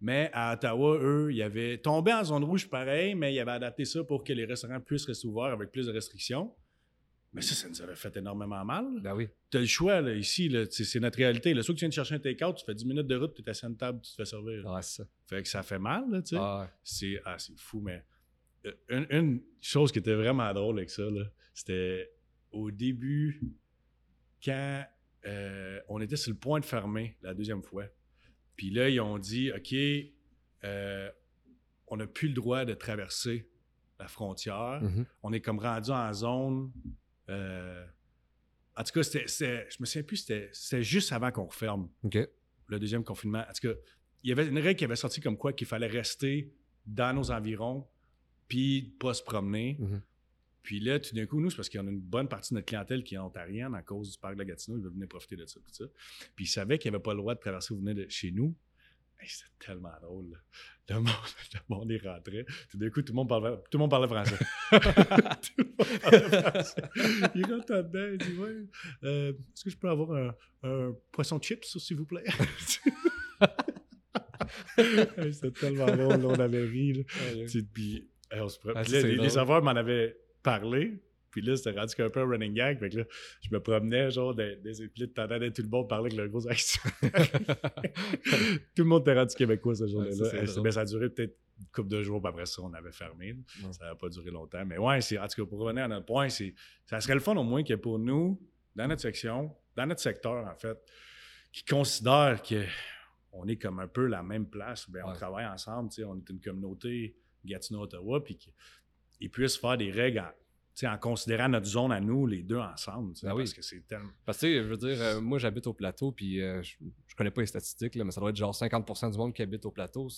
Mais à Ottawa, eux, ils avaient tombé en zone rouge pareil, mais ils avaient adapté ça pour que les restaurants puissent rester ouverts avec plus de restrictions. Mais ça, ça nous avait fait énormément mal. Ben oui. Tu as le choix, là, ici, là, c'est notre réalité. Le soit que tu viens de chercher un take-out, tu fais 10 minutes de route, tu es assis à une table, tu te fais servir. Ouais, c'est ça. Fait que ça fait mal, là, tu sais. Ah, ouais. C'est ah, c'est fou, mais une, une chose qui était vraiment drôle avec ça, c'était au début, quand euh, on était sur le point de fermer la deuxième fois. Puis là, ils ont dit OK, euh, on n'a plus le droit de traverser la frontière. Mhm. On est comme rendu en zone. euh, en tout cas, c'était, c'était- je me souviens plus, c'était, juste avant qu'on referme le deuxième confinement. En tout cas, il y avait une règle qui avait sorti comme quoi qu'il fallait rester dans nos environs puis pas se promener. Mhm. Puis là, tout d'un coup, nous, c'est parce qu'on a une bonne partie de notre clientèle qui est ontarienne à cause du parc de la Gatineau. Ils veulent venir profiter de ça. Tout ça. Puis ils savaient qu'ils n'avaient pas le droit de traverser ou venir de chez nous. Hey, C'était tellement drôle. là. Le monde, le monde y rentrait. Tout d'un coup, tout le monde parlait, tout le monde parlait français. tout le monde parlait français. Il rentre là-dedans. Il dit Ouais, euh, est-ce que je peux avoir un, un poisson chips, s'il vous plaît? C'était tellement drôle. on avait ri. là. Puis, hey, on se pre- Ah, là, les, serveurs m'en avaient parlé. Puis là, c'était rendu qu'un peu un running gag. Fait que là, je me promenais, genre, des, des puis t'entendais tout le monde parler avec leur gros accent. tout le monde était rendu québécois ce jour-là. Ouais, ça, ça a duré peut-être une couple de jours, puis après ça, on avait fermé. Ouais. Ça n'a pas duré longtemps. Mais ouais, en tout cas, pour revenir à notre point, ça serait le fun au moins que pour nous, dans notre section, dans notre secteur, en fait, qui considèrent que on est comme un peu la même place, ben, on Ouais. travaille ensemble, on est une communauté Gatineau-Ottawa, puis qu'ils puissent faire des règles en, en considérant notre zone à nous, les deux ensemble, Ben oui. parce que c'est tellement... Parce que, je veux dire, euh, moi, j'habite au plateau, puis euh, je, je connais pas les statistiques, là, mais ça doit être genre 50% du monde qui habite au plateau.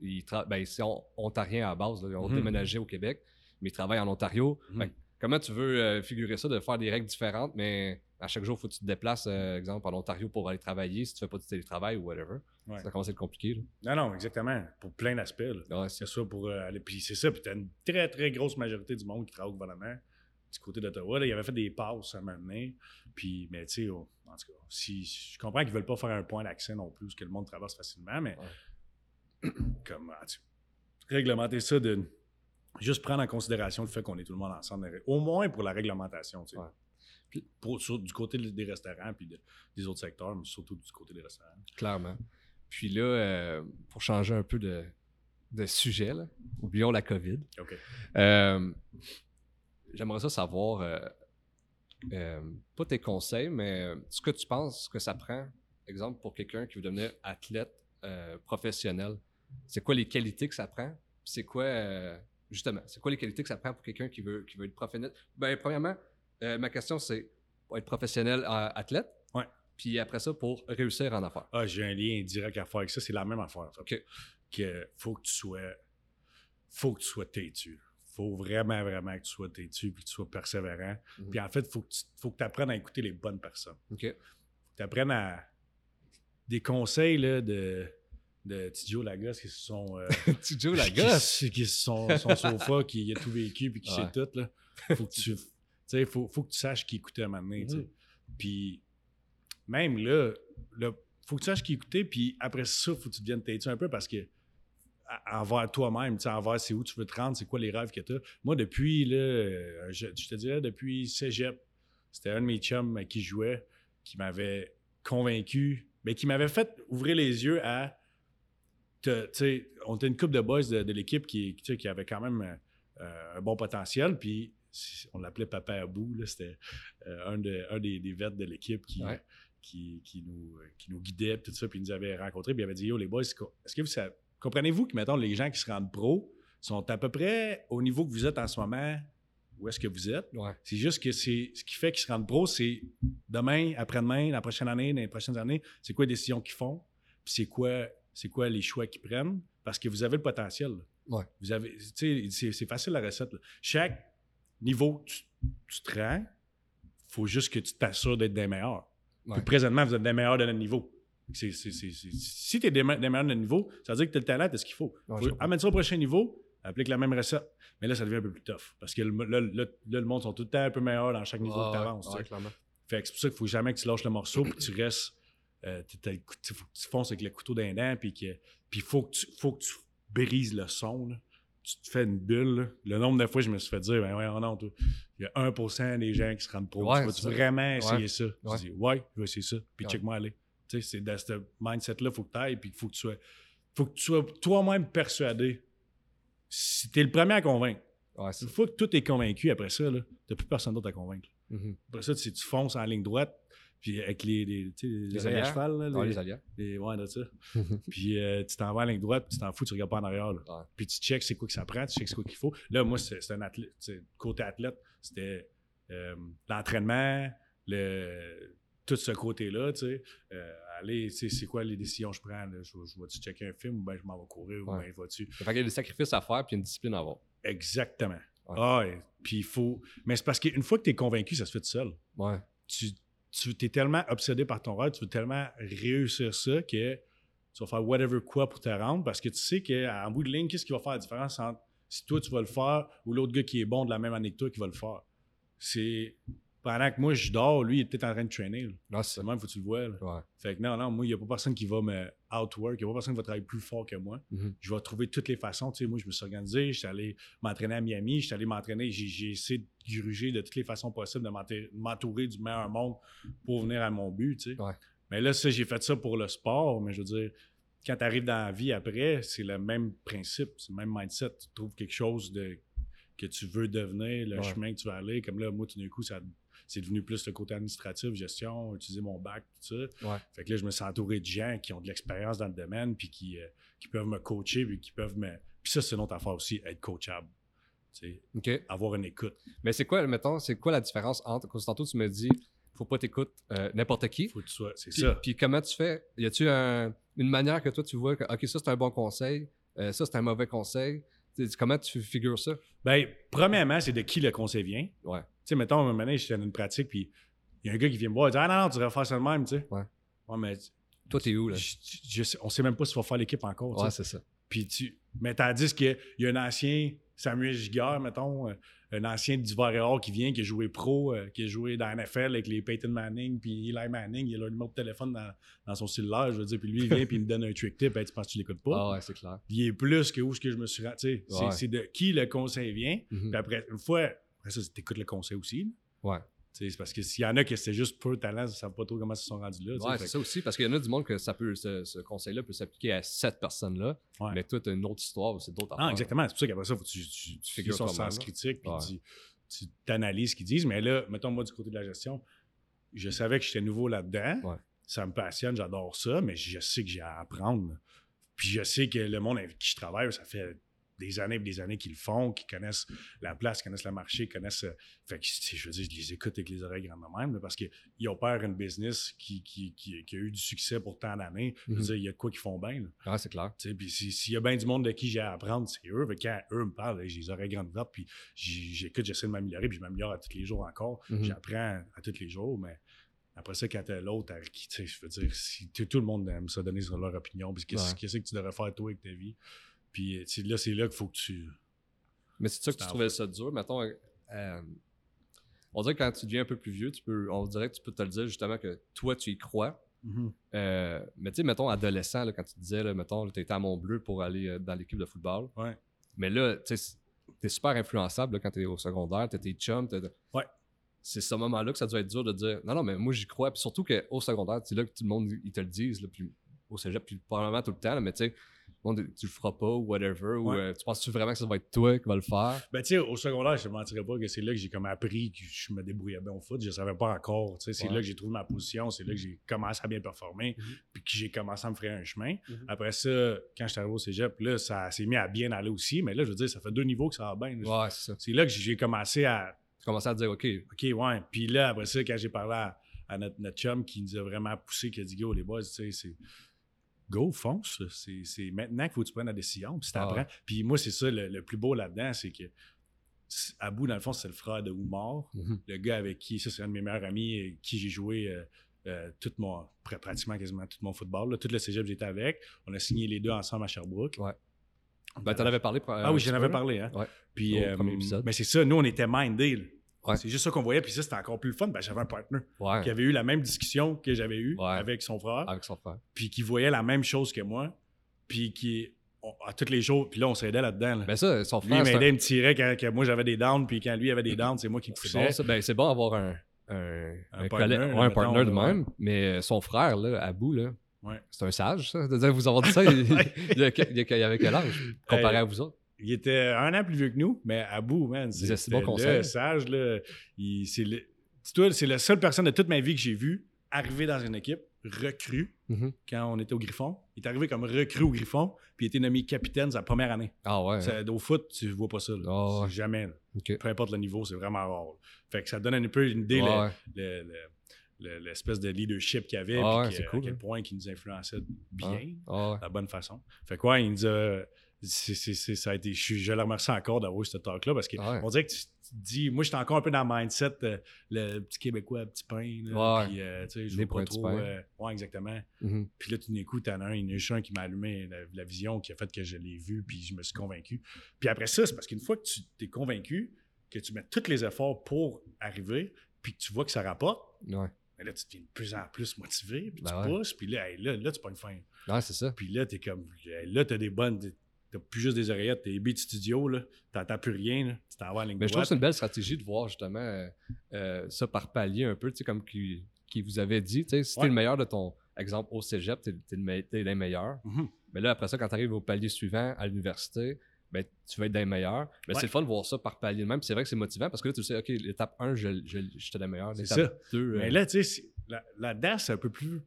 Ils ben, c'est on- ontarien à la base, là, ils ont Mhm. déménagé au Québec, mais ils travaillent en Ontario. Mhm. Comment tu veux euh, figurer ça, de faire des règles différentes, mais à chaque jour, il faut que tu te déplaces, exemple, en Ontario pour aller travailler, si tu fais pas du télétravail ou whatever. Ouais. Ça commence à être compliqué. Là. Non, non, exactement, pour plein d'aspects. Ouais, c'est- ça pour euh, aller. Puis c'est ça, puis t'as une très, très grosse majorité du monde qui travaille au gouvernement du côté d'Ottawa. Là, il avait fait des passes à un moment donné. Puis, mais tu sais, oh, en tout cas, si, je comprends qu'ils veulent pas faire un point d'accès non plus, que le monde traverse facilement, mais comme, tu- réglementer ça de juste prendre en considération le fait qu'on est tout le monde ensemble, au moins pour la réglementation, tu sais. Ouais. Puis Pour, sur- du côté des restaurants puis de- des autres secteurs, mais surtout du côté des restaurants. clairement. Puis là, euh, pour changer un peu de, de sujet, là, oublions la COVID. Euh, J'aimerais ça savoir, euh, pas tes conseils, mais ce que tu penses que ça prend, exemple, pour quelqu'un qui veut devenir athlète professionnel. C'est quoi les qualités que ça prend? C'est quoi, justement, c'est quoi les qualités que ça prend pour quelqu'un qui veut, qui veut être professionnel? Ben, premièrement, ma question, c'est pour être professionnel athlète. Puis après ça, pour réussir en affaires. Ah, j'ai un lien direct à faire avec ça. C'est la même affaire. En fait. OK. Que faut que tu sois. Faut que tu sois têtu. Faut vraiment, vraiment que tu sois têtu puis que tu sois persévérant. Mhm. Puis en fait, faut que tu faut que apprennes à écouter les bonnes personnes. OK. Tu apprennes à. Des conseils là, de, de Tidjo Lagos qui se sont. euh, tu joues la qui-. Qui, sont son sofa, qui a tout vécu puis qui Ouais. sait tout. Là. Faut que tu. tu sais, faut, faut que tu saches qui écouter à un moment donné. Mhm. Puis même là, là, faut que tu saches qui écouter, puis après ça, faut que tu deviennes têtu un peu parce que envers toi-même, envers c'est où tu veux te rendre, c'est quoi les rêves que tu as. Moi, depuis, là, euh, je, te dirais, depuis cégep, c'était un de mes chums qui je jouais qui m'avait convaincu, mais qui m'avait fait ouvrir les yeux à. te- on était une couple de boys de, l'équipe qui, qui, avait quand même euh, un bon potentiel, puis on l'appelait Papa Abou, c'était euh, un, de- un des, des vets de l'équipe qui. Qui, qui nous, euh, qui nous guidait, puis tout ça, puis il nous avait rencontrés, puis il avait dit Yo, les boys, est-ce que vous savez- comprenez-vous que, mettons, les gens qui se rendent pro sont à peu près au niveau que vous êtes en ce moment, où est-ce que vous êtes? Ouais. C'est juste que c'est ce qui fait qu'ils se rendent pro, c'est demain, après-demain, la prochaine année, dans les prochaines années, c'est quoi les décisions qu'ils font, puis c'est quoi, c'est quoi les choix qu'ils prennent, parce que vous avez le potentiel. Ouais. Vous avez, c'est, facile la recette. là. Chaque niveau que tu, tu te rends, faut juste que tu t'assures d'être des meilleurs. Puis présentement, vous êtes des meilleurs de notre niveau. Si tu es des, me- des meilleurs de notre niveau, ça veut dire que tu as le talent, tu ce qu'il faut. Je Faut amène ça au prochain niveau, applique la même recette. Mais là, ça devient un peu plus tough. Parce que le- le monde sont tout le temps un peu meilleurs dans chaque niveau Ah, que tu avances. ouais. Fait que c'est pour ça qu'il faut jamais que tu lâches le morceau puis que tu restes. Euh, faut que tu fonces avec le couteau d'un dent puis puis faut que tu faut que tu brises le son. là. Tu te fais une bulle. là. Le nombre de fois je me suis fait dire ben ouais, non, toi, il y a 1% des gens qui se rendent pro. Ouais, tu ça. vraiment essayer Ouais. ça? Ouais. Je dis ouais, je vais essayer ça. Puis check-moi aller. Tu sais, c'est dans ce mindset-là, faut que tu ailles puis faut que tu sois. Faut que tu sois toi-même persuadé. Si t'es le premier à convaincre. Une fois que tout est convaincu après ça, là, t'as plus personne d'autre à convaincre. Mhm. Après ça, tu, tu fonces en ligne droite, puis avec les, les, les, à cheval, là, les, alliés. les- ouais, de ça. puis euh, tu t'en vas en ligne droite, puis tu t'en fous, tu regardes pas en arrière. là. Ouais. Puis tu checks c'est quoi que ça prend, tu checks c'est quoi qu'il faut. Là, moi, c'est un athlète, côté athlète, c'était euh, l'entraînement, le, tout ce côté-là, tu sais. Euh, tu sais, c'est quoi les décisions que je prends? là? Je, je vais-tu checker un film ou bien je m'en vais courir ou Ouais. bien je vais-tu? Fait qu'il y a des sacrifices à faire puis une discipline à avoir. Exactement. Ouais. Ah, puis il faut. Mais c'est parce qu'une fois que tu es convaincu, ça se fait tout seul. Ouais. tu, tu es tellement obsédé par ton rêve, tu veux tellement réussir ça que tu vas faire whatever quoi pour te rendre parce que tu sais qu'en bout de ligne, qu'est-ce qui va faire la différence entre si toi tu vas le faire ou l'autre gars qui est bon de la même année que toi qui va le faire? C'est pendant que moi je dors, lui il est peut-être en train de traîner. là. Là, c'est même, faut que tu le vois. Ouais. Fait que non, non, moi, il n'y a pas personne qui va me outwork, il n'y a pas personne qui va travailler plus fort que moi. Mhm. Je vais trouver toutes les façons. Tu sais, moi, je me suis organisé, je suis allé m'entraîner à Miami, je suis allé m'entraîner, j'ai, essayé de gruger de toutes les façons possibles, de m'entourer du meilleur monde pour venir à mon but. Tu sais. Ouais. Mais là, ça, j'ai fait ça pour le sport, mais je veux dire, quand tu arrives dans la vie après, c'est le même principe, c'est le même mindset. Tu trouves quelque chose de, que tu veux devenir, le Ouais. chemin que tu vas aller. Comme là, moi, tout d'un coup, ça, c'est devenu plus le côté administratif, gestion, utiliser mon bac, tout ça. Ouais. Fait que là, je me suis entouré de gens qui ont de l'expérience dans le domaine, puis qui, euh, qui peuvent me coacher, puis qui peuvent me. Puis ça, c'est une autre affaire aussi, être coachable. Tu sais, OK. avoir une écoute. Mais c'est quoi, mettons, c'est quoi la différence entre. Tantôt, tu me dis, faut pas t'écouter euh, n'importe qui. Faut que tu sois. C'est ça. puis comment tu fais? Y a-tu un- une manière que toi, tu vois que, OK, ça, c'est un bon conseil, euh, ça, c'est un mauvais conseil? Comment tu figures ça? Ben, premièrement, c'est de qui le conseil vient. Ouais. Tu sais, mettons, un moment donné, j'étais dans une pratique, puis il y a un gars qui vient me voir, il dit Ah non, non, tu devrais faire ça de même, tu sais. Ouais. Ouais, mais Toi, t'es où, là? Je- je on sait même pas si va faire l'équipe encore, tu Ouais, c'est ça. Puis tu. Mais tandis qu'il y a un ancien Samuel Giguère, mettons, euh, un ancien d'Ivoire et Or qui vient, qui a joué pro, euh, qui a joué dans la NFL avec les Peyton Manning, puis Eli Manning, il a le numéro de téléphone dans, dans son cellulaire, je veux dire, puis lui, il vient, puis il me donne un trick tip, Hey, tu penses que tu l'écoutes pas? Ah ouais, c'est clair. Il est plus que où est-ce que je me suis rendu. tu sais, c'est- Ouais. C'est de qui le conseil vient, Mhm. puis après, une fois, après ça, tu écoutes le conseil aussi. là. Ouais. Tu C'est parce que s'il y en a qui c'est juste peu de talent, ils ne savent pas trop comment ils se sont rendus là. tu Ouais, c'est ça aussi, parce qu'il y en a du monde que ça peut, ce, ce conseil-là peut s'appliquer à cette personne-là. Ouais. Mais toi, t'as une autre histoire, c'est d'autres Ah, affaires. exactement. C'est pour ça qu'après ça, faut que tu, tu, tu fais son sens critique, puis Ouais. tu, tu t'analyses ce qu'ils disent. Mais là, mettons, moi, du côté de la gestion, je savais que j'étais nouveau là-dedans. Ouais. Ça me passionne, j'adore ça, mais je sais que j'ai à apprendre. Puis je sais que le monde avec qui je travaille, ça fait des années et des années qu'ils le font, qu'ils connaissent la place, connaissent le marché, connaissent. euh, Fait que, je veux dire, je les écoute avec les oreilles grandes de même, là, parce qu'ils opèrent une business qui, qui, qui, qui a eu du succès pour tant d'années. Je veux Mhm. dire, il y a de quoi qu'ils font bien. là. Ouais, c'est clair. Tu sais, Puis si- s'il y a bien du monde de qui j'ai à apprendre, c'est eux. Fait quand eux me parlent, j'ai les oreilles grandes ouvertes, puis j'écoute, j'essaie de m'améliorer, puis je m'améliore à tous les jours encore. Mhm. J'apprends à tous les jours, mais après ça, quand t'as l'autre qui, je veux dire, si, tout le monde aime ça donner sur leur opinion, puis qu'est-ce Ouais. qu'est-ce que tu devrais faire toi avec ta vie. Puis tu sais, là, c'est là qu'il faut que tu. Mais c'est ça que tu trouvais ça dur. Mettons, euh, euh, on dirait que quand tu deviens un peu plus vieux, tu peux, on dirait que tu peux te le dire justement que toi, tu y crois. Euh, mais tu sais, mettons, adolescent, là, quand tu disais, là, mettons, tu étais à Mont-Bleu pour aller euh, dans l'équipe de football. Ouais. Mais là, tu t'es super influençable là, quand t'es au secondaire, tes chums. t'es- Ouais. C'est ce moment-là que ça doit être dur de dire non, non, mais moi j'y crois. Puis surtout qu'au secondaire, c'est là que tout le monde ils te le disent, là, puis au cégep, puis probablement tout le temps, là, mais tu sais, tu le feras pas ou whatever. Ou Ouais. euh, tu penses-tu vraiment que ça va être toi qui va le faire? Ben, tu sais, au secondaire, je ne mentirais pas que c'est là que j'ai comme appris que je me débrouillais bien au foot. Je ne savais pas encore. tu sais, C'est Ouais. là que j'ai trouvé ma position. C'est là que j'ai commencé à bien performer. Mhm. Puis que j'ai commencé à me frayer un chemin. Mhm. Après ça, quand j'étais arrivé au cégep, là, ça s'est mis à bien aller aussi. Mais là, je veux dire, ça fait deux niveaux que ça va bien. Ouais, c'est ça. C'est là que j'ai commencé à. Tu commences à te dire, OK, OK, ouais. Puis là, après ça, quand j'ai parlé à, à notre, notre chum qui nous a vraiment poussé, qui a dit Go, les boys, tu sais, c'est. Go, fonce. C'est c'est maintenant qu'il faut que tu prennes la décision. Puis Ah. Puis moi, c'est ça le, le plus beau là-dedans, c'est que à bout, dans le fond, c'est le frère de Oumar, Mhm. le gars avec qui, ça, c'est un de mes meilleurs amis, avec qui j'ai joué euh, euh, tout mon, pr- pratiquement quasiment tout mon football. là. Tout le cégep, j'étais avec. On a signé les deux ensemble à Sherbrooke. Ouais. Ben, t'en avais parlé. Ah oui, j'en avais parlé. Hein? Ouais. Puis, Au euh, premier épisode. Mais c'est ça, nous, on était minded. Là. Ouais. C'est juste ça qu'on voyait, puis ça, c'était encore plus le fun. Ben, j'avais un partner Ouais. qui avait eu la même discussion que j'avais eue Ouais. avec son frère, Avec son frère. puis qui voyait la même chose que moi, puis qui, on- à tous les jours, puis là, on s'aidait là-dedans. là. Ben ça, son lui, il frère. c'est un- m'aidait, il me tirait quand, quand moi j'avais des downs, puis quand lui avait des downs, c'est moi qui C'est poussais. bon, ça. Ben, c'est bon d'avoir un, un, Un un là, ouais, un mettons, partner de là, même. Mais euh, son frère, là, Abou, là, Ouais. c'est un sage, ça. De dire, vous avoir dit ça, il, il, il il avait quel âge comparé à vous autres? Il était un an plus vieux que nous, mais à bout, man. c'était bon conseil? le sage, là. C'est le- c'est la seule personne de toute ma vie que j'ai vue arriver dans une équipe, recrue, Mhm. quand on était au Griffon. Il est arrivé comme recrue au Griffon, puis il a été nommé capitaine sa première année. Ah ouais. Ça, au foot, tu vois pas ça. là. Ah ouais. C'est Jamais. là. Peu importe le niveau, c'est vraiment rare. là. Fait que ça donne un peu une idée, Ouais, le- ouais. le- le- le- l'espèce de leadership qu'il y avait, Ah puis ouais, c'est cool, à quel hein. point il nous influençait bien Ah ouais. de la bonne façon. Fait quoi, il nous a. c'est- c'est- ça a été, je, je le remercie encore d'avoir eu ce talk-là parce qu'on Ah ouais. dirait que tu, tu te dis, moi j'étais encore un peu dans le mindset, euh, le petit Québécois, petit pain. Là, Ouais. puis, euh, tu sais, je pas trop. euh, ouais, exactement. Mhm. Puis là, tout d'un coup, t'en as un, il y en a juste un qui m'a allumé la, la vision, qui a fait que je l'ai vu, puis je me suis convaincu. Puis après ça, c'est parce qu'une fois que tu t'es convaincu, que tu mets tous les efforts pour arriver, puis que tu vois que ça rapporte, Ouais. mais là, tu deviens de plus en plus motivé, puis Ben tu ouais. pousses, puis là, hey, là, là, tu pas une fin. Ouais, c'est ça. Puis là, t'es comme. Là, t'as des bonnes. T'as plus juste des oreillettes, t'es beat studio, là. T'entends plus rien, là. Tu t'en vas à la ligne Mais je trouve que c'est une belle stratégie de voir justement euh, euh, ça par palier un peu, tu sais, comme qui, qui vous avait dit, tu sais, si t'es Ouais. le meilleur de ton exemple au cégep, t'es, t'es le me- t'es les meilleurs. Mhm. Mais là, après ça, quand tu arrives au palier suivant à l'université, ben, tu vas être des meilleurs. Mais Ouais. c'est le fun de voir ça par palier même. Puis c'est vrai que c'est motivant parce que là, tu sais, OK, l'étape 1, je, je, j'étais le meilleur. C'est L'étape 2, Mais là, tu sais, c'est- la, la DAS, c'est un peu plus.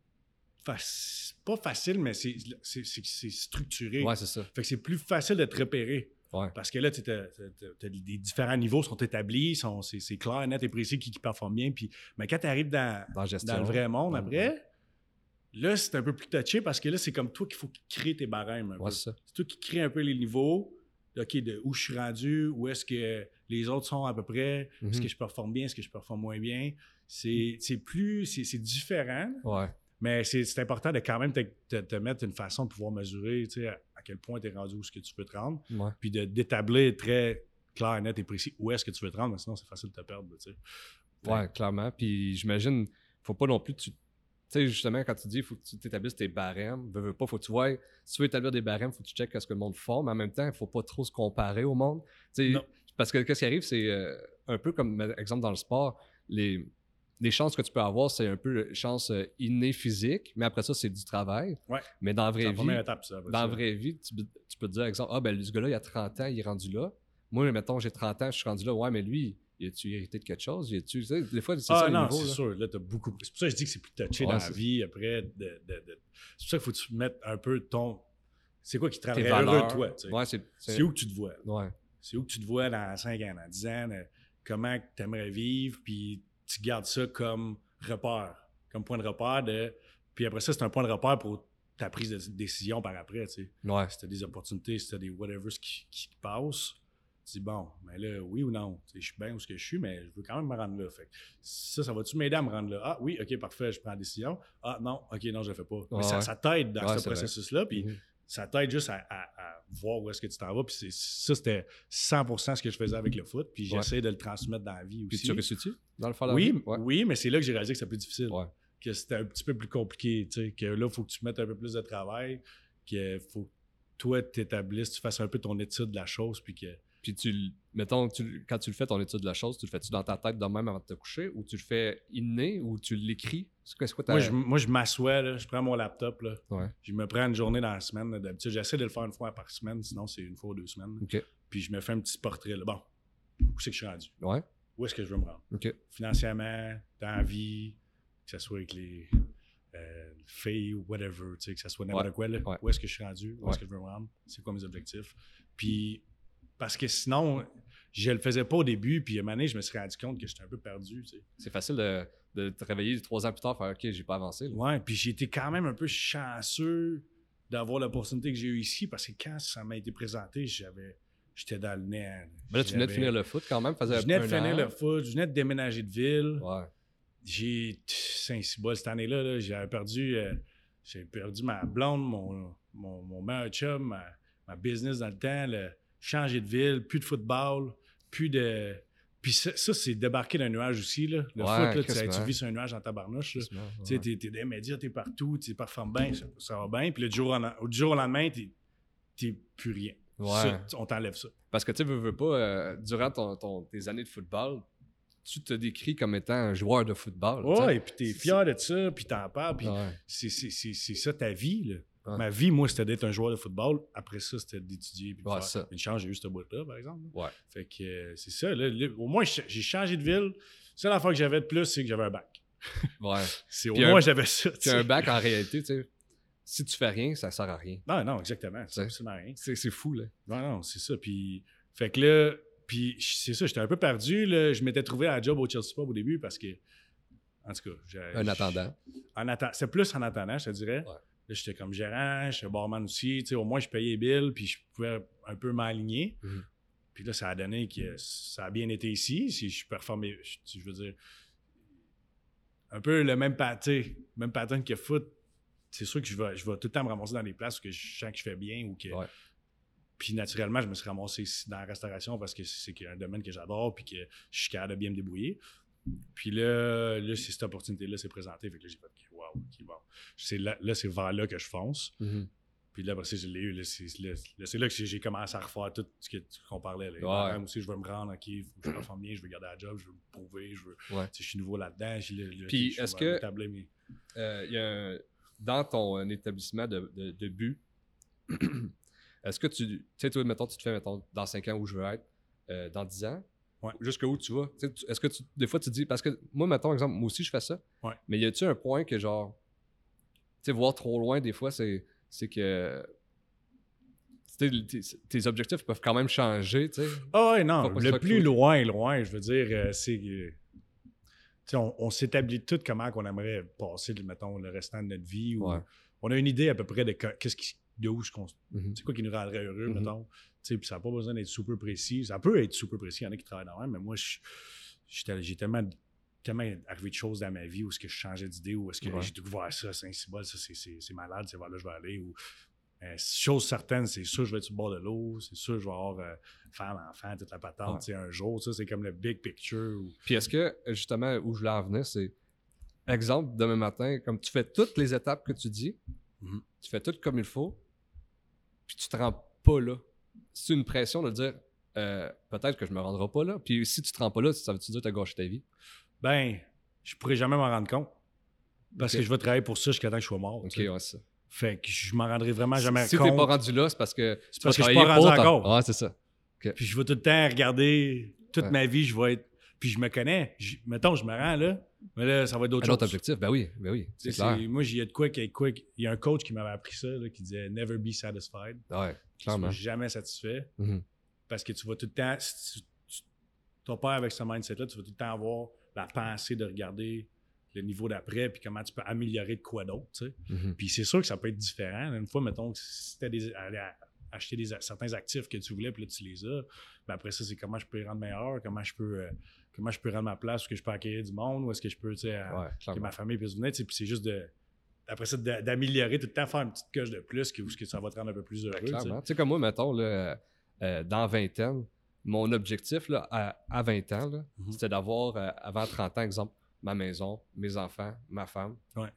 Faci- Pas facile, mais c'est c'est- c'est- c'est structuré. ouais, c'est ça. Fait que c'est plus facile de te repérer. Ouais. Parce que là, des différents niveaux sont établis, sont- c'est c'est clair, net et précis qui, qui performe bien. Puis, mais quand tu arrives dans, Dans le vrai monde Ouais, après, là, c'est un peu plus touché parce que là, c'est comme toi qu'il faut créer tes barèmes. Ouais, c'est ça. C'est toi qui crée un peu les niveaux. OK, de où je suis rendu, où est-ce que les autres sont à peu près, est-ce Mhm. que je performe bien, est-ce que je performe moins bien. C'est c'est plus, c'est c'est différent, Ouais. Mais c'est important de quand même te, te- te mettre une façon de pouvoir mesurer tu sais, à, à quel point tu es rendu où est-ce que tu peux te rendre, Ouais. puis d'établir très clair, net et précis où est-ce que tu veux te rendre, sinon c'est facile de te perdre. tu sais. Ouais, clairement. Puis j'imagine, faut pas non plus. Tu tu sais, justement, quand tu dis, faut que tu t'établisses tes barèmes, veux, veux pas, faut que tu vois, si tu veux établir des barèmes, faut que tu checkes ce que le monde fait, mais en même temps, il faut pas trop se comparer au monde. Non. Parce que qu'est-ce qui arrive, c'est euh, un peu comme, par exemple, dans le sport, les, les chances que tu peux avoir, c'est un peu chance euh, innée physique, mais après ça, c'est du travail. Ouais. Mais dans la vraie vie, étape, ça. dans la vraie vie, tu, tu peux te dire, exemple, ah ben ce gars-là, il a 30 ans, il est rendu là. Moi, mettons, j'ai 30 ans, je suis rendu là. Ouais, mais lui, il a-tu hérité de quelque chose? Tu sais, des fois, c'est Ah ça le non, niveau. c'est sûr. Là, t'as beaucoup. C'est pour ça que je dis que c'est plus touché Ouais, dans la vie après. De, de- de- C'est pour ça qu'il faut que tu mettes un peu ton. C'est quoi qui te rendrait heureux, valeurs. toi? tu sais? Ouais, c'est, c'est- C'est où que tu te vois? Ouais. C'est où que tu te vois dans 5 ans, dans 10 ans? comment tu aimerais vivre? Puis tu gardes ça comme repère, comme point de repère. De... Puis après ça, c'est un point de repère pour ta prise de décision par après. Tu sais. Ouais. Si tu as des opportunités, si tu as des whatever qui, passent, tu dis bon, mais là, oui ou non? Tu sais, Je suis bien où ce que je suis, mais je veux quand même me rendre là. Fait que ça, ça va-tu m'aider à me rendre là? Ah oui, ok, parfait, je prends la décision. Ah non, ok, non, je le fais pas. Mais ça, ouais. ça t'aide dans Ouais, ce processus-là. Puis Mhm. Ça t'aide juste à, à- à voir où est-ce que tu t'en vas. Puis c'est- ça, c'était 100% ce que je faisais avec le foot. Puis Ouais. j'essaie de le transmettre dans la vie Puis aussi. tu réussis-tu dans le la oui? Ouais. oui, mais c'est là que j'ai réalisé que c'était plus difficile. Ouais. Que c'était un petit peu plus compliqué. tu sais, Que là, il faut que tu mettes un peu plus de travail. Que faut que toi, t'établisses, tu fasses un peu ton étude de la chose. Puis que. Puis tu, mettons, tu, quand tu le fais ton étude de la chose, tu le fais-tu dans ta tête de même avant de te coucher ou tu le fais inné ou tu l'écris? Quoi. Moi, je, moi, je m'assois, je prends mon laptop. Là, Ouais. Je me prends une journée dans la semaine. D'habitude, j'essaie de le faire une fois par semaine. Sinon, c'est une fois ou deux semaines. Puis je me fais un petit portrait. Là. Bon, où c'est que je suis rendu? Ouais. Où est-ce que je veux me rendre? Financièrement, dans la vie, que ce soit avec les euh, filles ou whatever, tu sais, que ce soit n'importe Ouais, quoi. Là. Où est-ce que je suis rendu? Où est-ce que je veux me rendre? C'est quoi mes objectifs? Puis, parce que sinon, je le faisais pas au début, puis à un moment donné, je me suis rendu compte que j'étais un peu perdu, tu sais. C'est facile de, de te réveiller trois ans plus tard faire OK, j'ai pas avancé. là. Ouais, puis j'ai été quand même un peu chanceux d'avoir l'opportunité que j'ai eue ici, parce que quand ça m'a été présenté, j'avais j'étais dans le nez. Mais là, tu venais de finir le foot quand même. Faisait je venais de finir an. le foot, je venais de déménager de ville. Ouais. J'ai. Saint-Cybois, cette année-là, là, j'avais perdu. euh, j'ai perdu ma blonde, mon, mon, mon meilleur chum, ma, ma business dans le temps, le, changé de ville, plus de football, plus de. Puis ça, ça, c'est débarquer d'un nuage aussi. Là. Le Ouais, foot, là, tu, vis sur un nuage dans ta barnouche. là. Quasiment, Tu sais, t'es, dans les médias, t'es partout, tu performes bien, ça, ça va bien. Puis le jour, du jour au lendemain, t'es, plus rien. Ouais. Ça, on t'enlève ça. Parce que tu veux, veux pas, euh, durant ton, ton- tes années de football, tu te décris comme étant un joueur de football. Ouais, et puis t'es fier de ça, puis t'en parles, puis Ouais. c'est ça ta vie. Là. Ouais. Ma vie, moi, c'était d'être un joueur de football. Après ça, c'était d'étudier. Puis de Ouais, faire. ça. Une chance, j'ai eu ce bout-là, par exemple. Ouais. Fait que euh, c'est ça. là, là, au moins, j'ai changé de ville. C'est la fois que j'avais de plus, c'est que j'avais un bac. Ouais. C'est, au Puis moins, j'avais ça. sais. un bac, en réalité, tu sais, si tu fais rien, ça sert à rien. Non, non, exactement. C'est C'est- absolument rien. C'est c'est fou, là. Non, non, c'est ça. Puis, fait que là, puis c'est ça, j'étais un peu perdu. Là. Je m'étais trouvé à la job au Chelsea Pub au début parce que, en tout cas, j'ai- Un attendant. En atta- c'est plus en attendant, je te dirais. Ouais. Là, j'étais comme gérant, j'étais barman aussi. Tu sais, au moins, je payais les billes, puis je pouvais un peu m'aligner. Mhm. Puis là, ça a donné que ça a bien été ici. Si je performais, je, je veux dire, un peu le même, pat- tu sais, même pattern que foot. C'est sûr que je vais, je vais tout le temps me ramasser dans des places où que je sens que je fais bien ou que. Ouais. Puis naturellement, je me suis ramassé ici dans la restauration parce que c'est c'est un domaine que j'adore puis que je suis capable de bien me débrouiller. Puis là, là c'est cette opportunité-là s'est présentée. Fait que là, j'ai fait wow. C'est là, là c'est vers là que je fonce. Mhm. Puis là, après ça, je l'ai eu. Là, c'est là, que j'ai commencé à refaire tout ce qu'on parlait. Là. Ouais. Aussi, je veux me rendre, OK, il faut que je performe bien, je veux garder la job, je veux me prouver, je veux. Ouais. Je suis nouveau là-dedans. Puis, est-ce que- mes- Euh, y a un- dans ton euh, établissement de, de, de but, est-ce que tu. Tu sais, toi, mettons, tu te fais, mettons, dans 5 ans où je veux être, euh, dans 10 ans, Ouais. jusqu'où tu vas? Est-ce que tu, des fois tu dis. Parce que moi, mettons, exemple, moi aussi, je fais ça. Ouais. Mais y a-tu un point que, genre. Tu sais, voir trop loin, des fois, c'est c'est que. Tes, objectifs peuvent quand même changer, tu sais. Ah ouais, non. Ce Le plus cool. loin, loin, je veux dire, euh, c'est que. tu sais, on, on s'établit tout comment qu'on aimerait passer, mettons, le restant de notre vie. ou- Ouais. On a une idée à peu près de que- qu'est-ce qui, de où Mhm. c'est quoi qui nous rendrait heureux, Mhm. mettons. Puis ça n'a pas besoin d'être super précis. Ça peut être super précis, il y en a qui travaillent dans le même, mais moi, j'ai tellement, tellement arrivé de choses dans ma vie où est-ce que je changeais d'idée, où est-ce que Ouais. j'ai découvert ça, Saint-Cybole, ça, c'est- c'est c'est malade, c'est vers là que je vais aller. Ou, euh, chose certaine, c'est sûr je vais être sur le bord de l'eau, c'est sûr je vais avoir euh, femme, enfant, toute la patente, Ouais. un jour, ça, c'est comme le big picture. ou- Puis est-ce que, justement, où je voulais en venir, c'est. Exemple, demain matin, comme tu fais toutes les étapes que tu dis, Mhm. tu fais tout comme il faut, puis tu te rends pas là. C'est une pression de dire euh, peut-être que je me rendrai pas là. Puis si tu te rends pas là, ça veut-tu dire que tu as gâché ta vie? Ben, je pourrais jamais m'en rendre compte. Parce que je vais travailler pour ça jusqu'à temps que je sois mort. Ok, ouais, ça. Fait que je m'en rendrai vraiment jamais si compte. t'es pas rendu là, c'est parce que. C'est parce que je suis pas rendu encore. Ouais, c'est ça. Puis je vais tout le temps regarder toute Ouais. ma vie, je vais être. Puis je me connais. Mettons, je me rends là, mais là, ça va être d'autres Un autre choses. objectif, ben oui, ben oui, c'est clair. Moi, il y a de quoi Il y a un coach qui m'avait appris ça, là, qui disait Never be satisfied. Ouais, Tu clairement. seras jamais satisfait Mhm. parce que tu vas tout le temps. Si tu, pars avec ce mindset-là, tu vas tout le temps avoir la pensée de regarder le niveau d'après puis comment tu peux améliorer de quoi d'autre. tu sais. Mhm. Puis c'est sûr que ça peut être différent. Une fois, mettons, que si tu des, à- acheter des, certains actifs que tu voulais, puis là, tu les as. Ben après ça, c'est comment je peux les rendre meilleurs, comment je peux, euh, comment je peux rendre ma place, où que je peux acquérir du monde, où est-ce que je peux, tu sais, Ouais, que ma famille puisse venir. tu sais, Puis c'est juste de. Après ça, d'a- d'améliorer, tout le temps faire une petite coche de plus, que, que ça va te rendre un peu plus heureux. Ben, tu sais. comme moi, mettons, là, euh, dans vingtaine, mon objectif là, à, à 20 ans, là, Mhm. c'était d'avoir, euh, avant 30 ans, exemple, ma maison, mes enfants, ma femme. Ouais.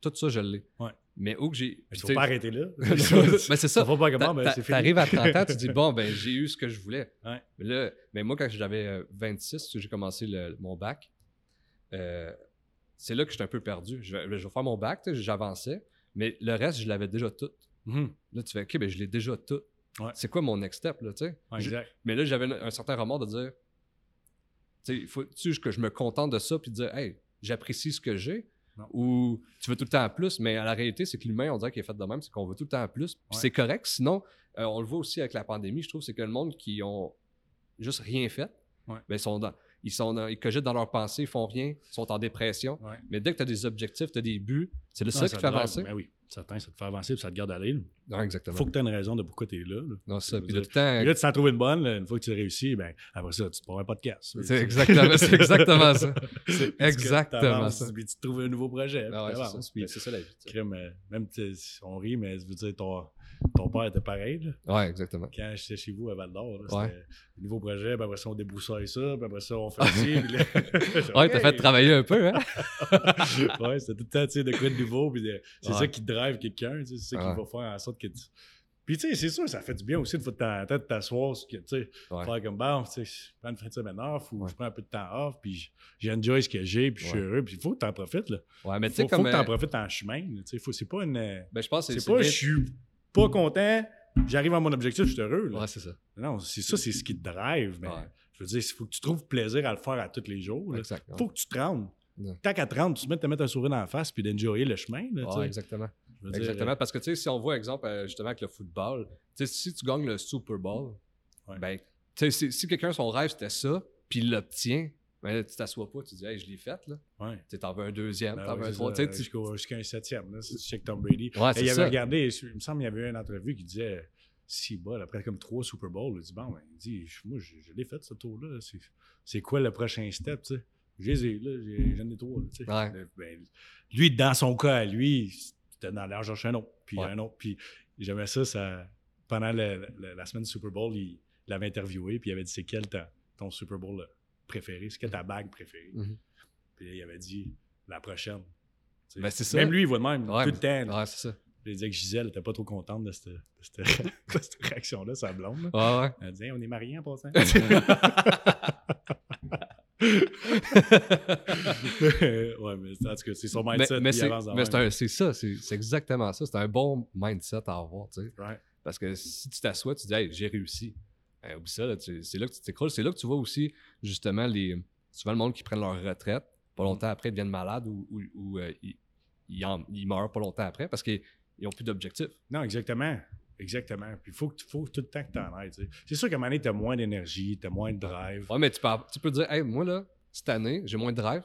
Tout ça, je l'ai. Ouais. Mais où que j'ai. Mais vas sais, pas arrêter là. ben, c'est ça. Ça va pas comment, ben, c'est fini. T'arrives à 30 ans, tu dis, bon, ben, j'ai eu ce que je voulais. Ouais. Mais là, mais moi, quand j'avais euh, 26, j'ai commencé le- mon bac, euh, c'est là que j'étais un peu perdu. Je, vais- je vais faire mon bac, j'avançais, mais le reste, je l'avais déjà tout. Mhm. Là, tu fais, OK, ben, je l'ai déjà tout. Ouais. C'est quoi mon next step, là, tu sais? Ouais, Je- exact. mais là, j'avais un, un certain remords de dire, tu sais, faut-tu que je me contente de ça puis de dire, hey, j'apprécie ce que j'ai? Ou tu veux tout le temps plus, mais la réalité, c'est que l'humain, on dirait qu'il est fait de même, c'est qu'on veut tout le temps plus. Puis Ouais. c'est correct. Sinon, euh, on le voit aussi avec la pandémie, je trouve, c'est que le monde qui ont juste rien fait, ben, ils, sont dans, ils, sont dans- ils cogitent dans leurs pensées, ils font rien, ils sont en dépression. Ouais. Mais dès que tu as des objectifs, tu as des buts, c'est le ça qui ça fait avancer. ben oui. certain, ça te fait avancer, puis ça te garde aller. Non, exactement. Faut que tu aies une raison de pourquoi tu es là. Non, ça. Puis le temps. Et là, tu t'en trouves une bonne, là, une fois que tu réussis, ben, après ça, tu te prends un podcast. C'est exactement, c'est exactement ça. C'est exactement ça. Puis tu trouves un nouveau projet. Ah ouais, puis c'est ça. Puis c'est ça la vie. Crime, euh, même on rit, mais je veux dire, ton, père était pareil. Là. Ouais, exactement. Quand j'étais chez vous à Val d'Or, Ouais. c'était nouveau projet, puis après ça, on débroussaille ça, puis après ça, on fait ci. puis là- Ouais, t'as fait travailler un peu, hein? ouais, c'était tout le temps, tu sais, de quoi de nouveau, puis de- c'est Ouais. ça qui drive quelqu'un, tu sais, c'est ça qui va faire en sorte que tu. Puis, tu sais, c'est sûr, ça fait du bien aussi de ta tête, t'asseoir, tu sais, faire comme, bon, tu sais, je prends une fin de semaine off, ou je prends un peu de temps off, puis j'enjoy ce que j'ai, puis je suis Ouais. heureux, puis il faut que t'en profites, là. Ouais, mais tu Faut, sais, faut comme. que t'en euh, profites en chemin, tu sais, faut- c'est pas une. Ben, je pense que C'est pas, je suis pas content, j'arrive à mon objectif, je suis heureux, là. Ouais, c'est ça. Non, c'est ça, c'est ce qui te drive, mais Ouais. je veux dire, il faut que tu trouves plaisir à le faire à tous les jours, ouais. faut que tu te rendes. Tant qu'à te rendre, tu te mets te mettre un sourire dans la face puis d'enjoyer le chemin. Là, exactement. Dire, Exactement. Parce que, tu sais, si on voit, exemple, euh, justement, avec le football, si tu gagnes le Super Bowl, Ouais. ben, si, si quelqu'un, son rêve, c'était ça, puis il l'obtient, ben, là, tu t'assois pas, tu dis, hey, je l'ai fait, là. ouais. Tu t'en veux un deuxième, Ben t'en ouais, veux un c'est trois, ça, tu sais, tu- jusqu'au- Jusqu'à un septième. Là, si tu check Tom Brady. Ouais, il avait ça. regardé, il me semble qu'il y avait une entrevue qui disait si bas, après comme trois Super Bowls, il dit Bon, ben, il dit Moi, je, je l'ai fait ce tour-là. C'est- quoi le prochain step, tu sais? Je les ai, là, j'ai- j'en ai trois. là, tu sais. Ben, lui, dans son cas, à lui, c'était dans l'air chercher un autre, puis un autre. Puis j'aimais ça, ça pendant le- le- la semaine du Super Bowl, il, l'avait interviewé, puis il avait dit C'est quel ta- ton Super Bowl euh, préféré C'est quelle ta bague préférée Mhm. Puis là, il avait dit La prochaine. Ben, c'est ça. Même lui, il voit de même, Ouais, tout le temps. Ouais, c'est ça. Il disait que Gisèle n'était pas trop contente de cette, de cette- de cette réaction-là, sa blonde. là. Ouais, ouais. Elle disait Hey, On est mariés en passant. ouais, mais en tout cas, c'est son mindset. mais avance mais c'est même. un- c'est ça, c'est c'est exactement ça. C'est un bon mindset à avoir, tu sais. Parce que si tu t'assois, tu dis, hey, j'ai réussi. Ben, oublie ça, c'est là que tu t'écroules. C'est là que tu vois aussi, justement, les, souvent le monde qui prennent leur retraite, pas longtemps après, ils deviennent malades ou, ou- ou, euh, ils, ils en- ils meurent pas longtemps après parce qu'ils n'ont plus d'objectif. Non, exactement. Exactement. Puis il faut, tout le temps que tu en tu sais. C'est sûr qu'à un moment donné, tu as moins d'énergie, tu as moins de drive. Ouais, mais tu peux, tu peux dire, hey, moi, là, cette année, j'ai moins de drive.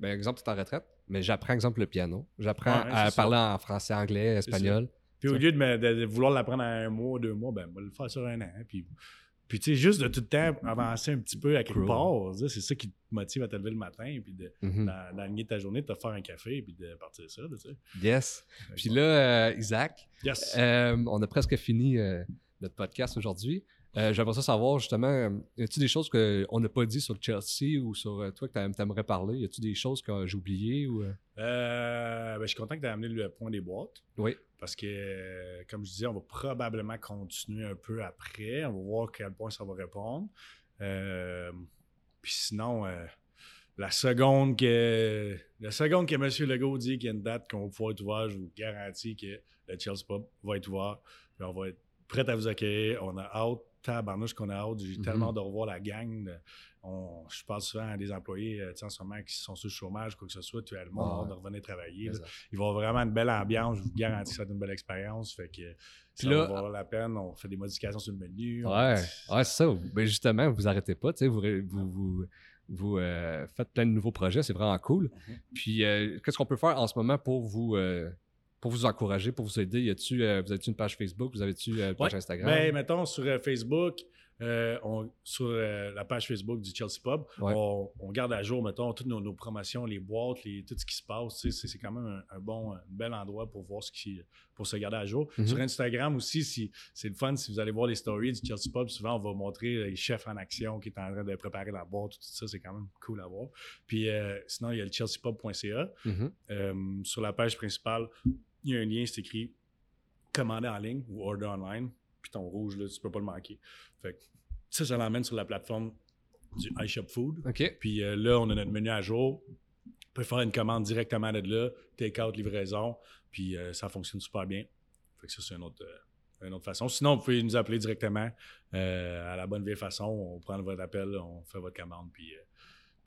Ben, exemple, tu es en retraite, mais j'apprends, exemple, le piano. J'apprends Ouais, à parler en français, anglais, espagnol. Puis au lieu de, me- de- de vouloir l'apprendre en un mois, deux mois, ben, on va le faire sur un an. Puis, puis tu sais, juste de tout le temps avancer un petit peu à quelque part, c'est ça qui te motive à te lever le matin, puis de, Mhm. dans, d'aligner ta journée, de te faire un café, puis de partir ça, là, tu sais. Yes. Puis là, euh, Isaac, Yes! Euh, on a presque fini euh, notre podcast aujourd'hui. J'aimerais ça savoir justement, y a-t-il des choses qu'on n'a pas dit sur Chelsea ou sur toi que tu aimerais parler? Y a-t-il des choses que j'ai oubliées? Ou, ben, je suis content que tu aies amené le point des boîtes. Oui. Parce que, euh, comme je disais, on va probablement continuer un peu après. On va voir à quel point ça va répondre. Euh, puis sinon, euh, la seconde que la seconde que M. Legault dit qu'il y a une date qu'on va pouvoir être ouvert, je vous garantis que le Chelsea Pub va être ouvert. On va être prêt à vous accueillir. On a hâte, tabarnouche qu'on a hâte. J'ai Mhm. tellement hâte de revoir la gang. On- je parle souvent à des employés euh, en ce moment qui sont sur le chômage, quoi que ce soit. Tu as le monde Ah hâte de revenir travailler. là. Mais ça. Il va y avoir vraiment une belle ambiance. Je vous garantis que ça va être une belle expérience. Fait que ça là- va valoir la peine. On fait des modifications sur le menu. On- Ouais, ouais c'est ça. Ben justement, vous arrêtez pas, vous, vous, vous, vous, euh, faites plein de nouveaux projets, c'est vraiment cool. Mhm. Puis, euh, qu'est-ce qu'on peut faire en ce moment pour vous, euh, pour vous encourager, pour vous aider? Y a-tu, euh, vous avez-tu une page Facebook? Vous avez-tu euh, une page Ouais. Instagram? Ben, mettons, sur euh, Facebook, on- sur la page Facebook du Chelsea Pub, Ouais. on, on garde à jour, mettons, toutes nos, nos promotions, les boîtes, les, tout ce qui se passe. C'est c'est quand même un, un bon, un bel endroit pour voir ce qui pour se garder à jour. Mhm. Sur Instagram aussi, si, c'est le fun, si vous allez voir les stories du Chelsea Pub, souvent on va montrer les chefs en action qui est en train de préparer la boîte, tout ça, c'est quand même cool à voir. Puis sinon, il y a le chelseapub.ca. Mhm. Sur la page principale, il y a un lien, c'est écrit commander en ligne ou order online. Puis ton rouge, là, tu peux pas le manquer. Fait que ça, ça l'emmène sur la plateforme du iShop Food. OK. Puis euh, là, on a notre menu à jour. On peut faire une commande directement de là, take-out, livraison. Puis euh, ça fonctionne super bien. Fait que ça, c'est une autre, euh, une autre façon. Sinon, vous pouvez nous appeler directement à la bonne vieille façon. On prend votre appel, on fait votre commande. Puis,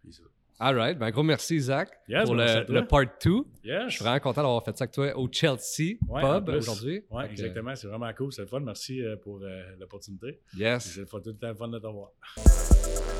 puis ça. All right. Ben, gros merci, Isaac, Yes, pour à le, le part 2. Yes! Je suis vraiment content d'avoir fait ça avec toi au Chelsea Ouais, Pub aujourd'hui. Oui, exactement. C'est vraiment cool. C'est le fun. Merci euh, pour euh, l'opportunité. Yes. C'est le tout le temps le fun de te